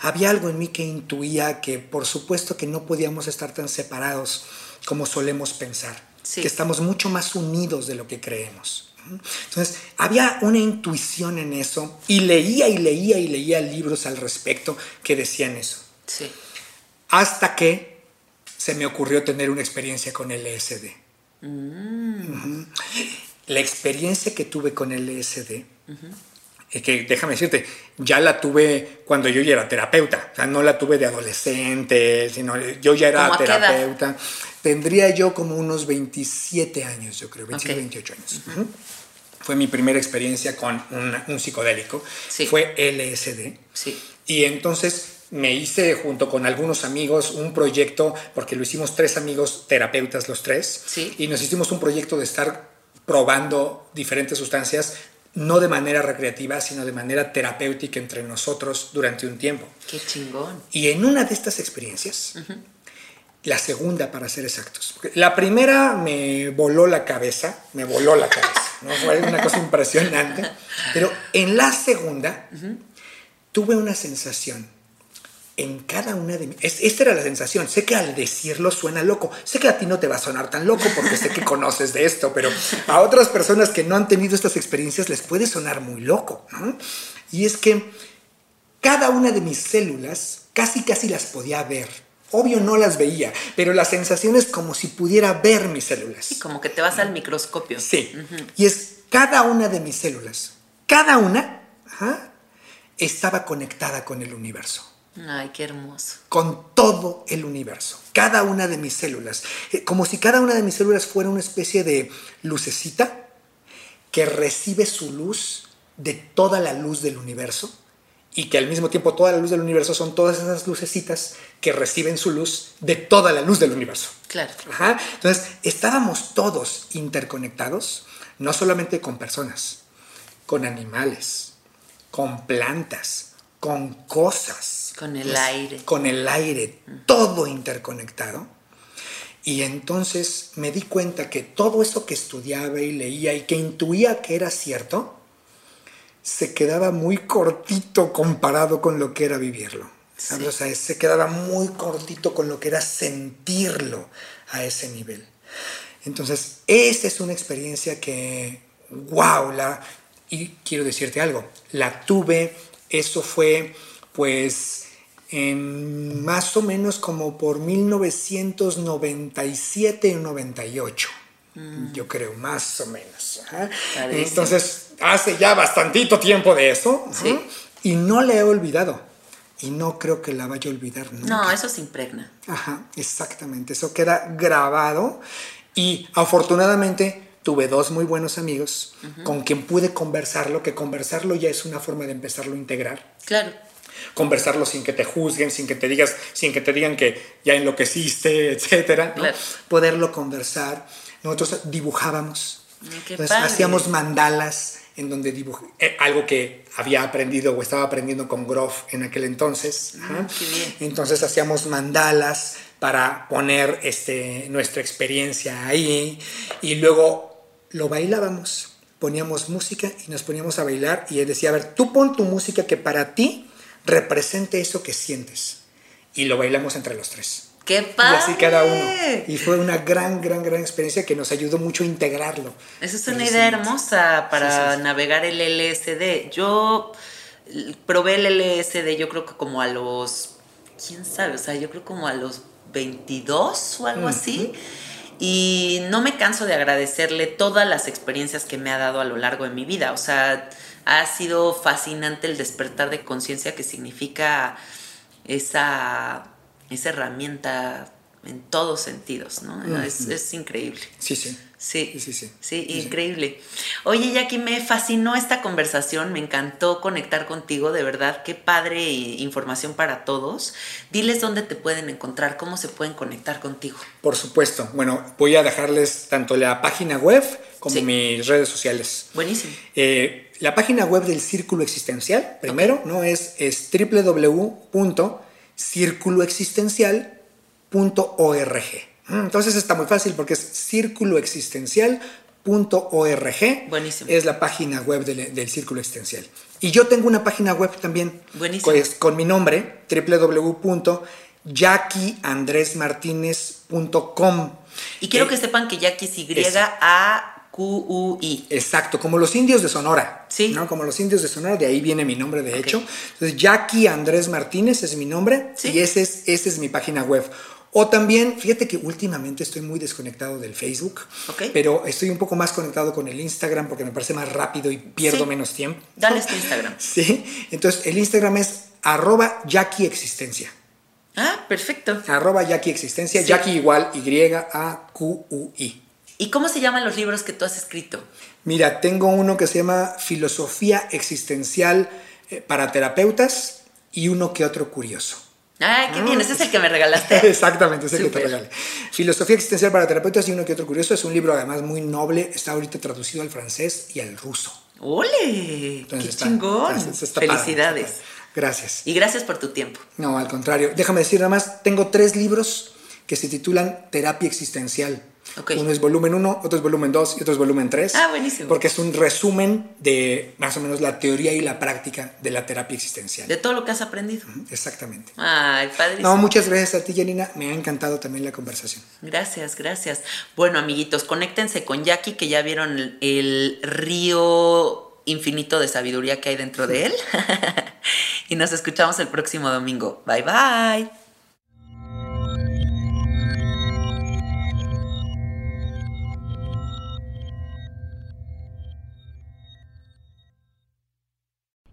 Había algo en mí que intuía que por supuesto que no podíamos estar tan separados como solemos pensar, que estamos mucho más unidos de lo que creemos. Entonces, había una intuición en eso y leía y leía y leía libros al respecto que decían eso. Sí. Hasta que se me ocurrió tener una experiencia con LSD. Mm. La experiencia que tuve con LSD que déjame decirte, ya la tuve cuando yo ya era terapeuta, o sea, no la tuve de adolescente, sino yo ya era terapeuta. Tendría yo como unos 27 años, yo creo, 27, 28 años. Fue mi primera experiencia con un psicodélico, fue LSD. Sí. Y entonces me hice junto con algunos amigos un proyecto, porque lo hicimos tres amigos terapeutas los tres, sí. y nos hicimos un proyecto de estar probando diferentes sustancias no de manera recreativa, sino de manera terapéutica entre nosotros durante un tiempo. Qué chingón. Y en una de estas experiencias, la segunda para ser exactos, la primera me voló la cabeza, me voló la cabeza, ¿no? fue una cosa impresionante, pero en la segunda tuve una sensación en cada una de mis... Esta era la sensación. Sé que al decirlo suena loco. Sé que a ti no te va a sonar tan loco porque sé que conoces de esto, pero a otras personas que no han tenido estas experiencias les puede sonar muy loco. Y es que cada una de mis células casi casi las podía ver. Obvio no las veía, pero la sensación es como si pudiera ver mis células. Sí, como que te vas al microscopio. Sí. Y es cada una de mis células, cada una estaba conectada con el universo. Ay, qué hermoso. Con todo el universo, cada una de mis células. Eh, como si cada una de mis células fuera una especie de lucecita que recibe su luz de toda la luz del universo y que al mismo tiempo toda la luz del universo son todas esas lucecitas que reciben su luz de toda la luz del universo. Claro. Ajá. Entonces, estábamos todos interconectados, no solamente con personas, con animales, con plantas, con cosas con el aire. Con el aire, todo interconectado. Y entonces me di cuenta que todo eso que estudiaba y leía y que intuía que era cierto, se quedaba muy cortito comparado con lo que era vivirlo. O sea, se quedaba muy cortito con lo que era sentirlo a ese nivel. Entonces, esta es una experiencia que, wow, la, y quiero decirte algo, la tuve, eso fue pues en más o menos como por 1997 y 98. Yo creo, más o menos. Entonces, hace ya bastantito tiempo de eso. Y no le he olvidado. Y no creo que la vaya a olvidar nunca. No, eso se impregna. Ajá, exactamente. Eso queda grabado. Y afortunadamente tuve dos muy buenos amigos con quien pude conversarlo, que conversarlo ya es una forma de empezarlo a integrar. Claro conversarlo sin que te juzguen, sin que te digas, sin que te digan que ya enloqueciste, etcétera, poderlo conversar. Nosotros dibujábamos, hacíamos mandalas en donde dibujé eh, algo que había aprendido o estaba aprendiendo con Groff en aquel entonces. Ah, entonces hacíamos mandalas para poner este, nuestra experiencia ahí y luego lo bailábamos. Poníamos música y nos poníamos a bailar y él decía, a ver, tú pon tu música que para ti represente eso que sientes. Y lo bailamos entre los tres. ¡Qué padre! Y así cada uno. Y fue una gran, gran, gran experiencia que nos ayudó mucho a integrarlo. Esa es una idea hermosa para navegar el LSD. Yo probé el LSD, yo creo que como a los, quién sabe, o sea, yo creo como a los 22 o algo así. Y no me canso de agradecerle todas las experiencias que me ha dado a lo largo de mi vida. O sea, ha sido fascinante el despertar de conciencia que significa esa, esa herramienta en todos sentidos, ¿no? es, increíble. Sí, sí. Sí, Sí, sí, sí, sí. increíble. Oye, Jackie, me fascinó esta conversación, me encantó conectar contigo, de verdad, qué padre información para todos. Diles dónde te pueden encontrar, cómo se pueden conectar contigo. Por supuesto. Bueno, voy a dejarles tanto la página web como mis redes sociales. Buenísimo. Eh, la página web del Círculo Existencial, primero, ¿no? Es, es www.circuloexistencial.org. Mm, Entonces está muy fácil porque es círculoexistencial.org. Buenísimo. Es la página web del, del Círculo Existencial. Y yo tengo una página web también. Buenísimo. Pues, con mi nombre, www.jackieandresmartinez.com. Y quiero Eh, que sepan que Jackie es eso. Y-A-Q-U-I. Exacto, como los indios de Sonora. Sí. ¿no? Como los indios de Sonora, de ahí viene mi nombre, de hecho. Entonces, Jackie Andrés Martínez es mi nombre Sí. y ese es, ese es mi página web. O también, fíjate que últimamente estoy muy desconectado del Facebook, Ok. pero estoy un poco más conectado con el Instagram porque me parece más rápido y pierdo Sí. menos tiempo. Dale tu Instagram. Sí, entonces el Instagram es arroba Jackie Existencia. Ah, perfecto. Arroba Jackie Existencia, Sí. Jackie igual Y-A-Q-U-I. ¿Y cómo se llaman los libros que tú has escrito? Mira, tengo uno que se llama Filosofía Existencial eh, para Terapeutas y uno que otro curioso. Ay, qué Ah. bien, ese es el que me regalaste. Exactamente, es el que te regale. Filosofía Existencial para Terapeutas y uno que otro curioso. Es un libro además muy noble. Está ahorita traducido al francés y al ruso. ¡Ole! Entonces ¡Qué está- chingón! está- está padre, Felicidades. padre. Gracias. Y gracias por tu tiempo. No, al contrario. Déjame decir nada más, tengo tres libros que se titulan Terapia Existencial. Uno es volumen 1, otro es volumen 2 y otro es volumen 3. Ah, buenísimo. Porque es un resumen de más o menos la teoría y la práctica de la terapia existencial. De todo lo que has aprendido. Exactamente. Ay, padrísimo. No, muchas gracias a ti, Janina. Me ha encantado también la conversación. Gracias, gracias. Bueno, amiguitos, conéctense con Jackie, que ya vieron el, el río infinito de sabiduría que hay dentro de él. y nos escuchamos el próximo domingo. Bye, bye.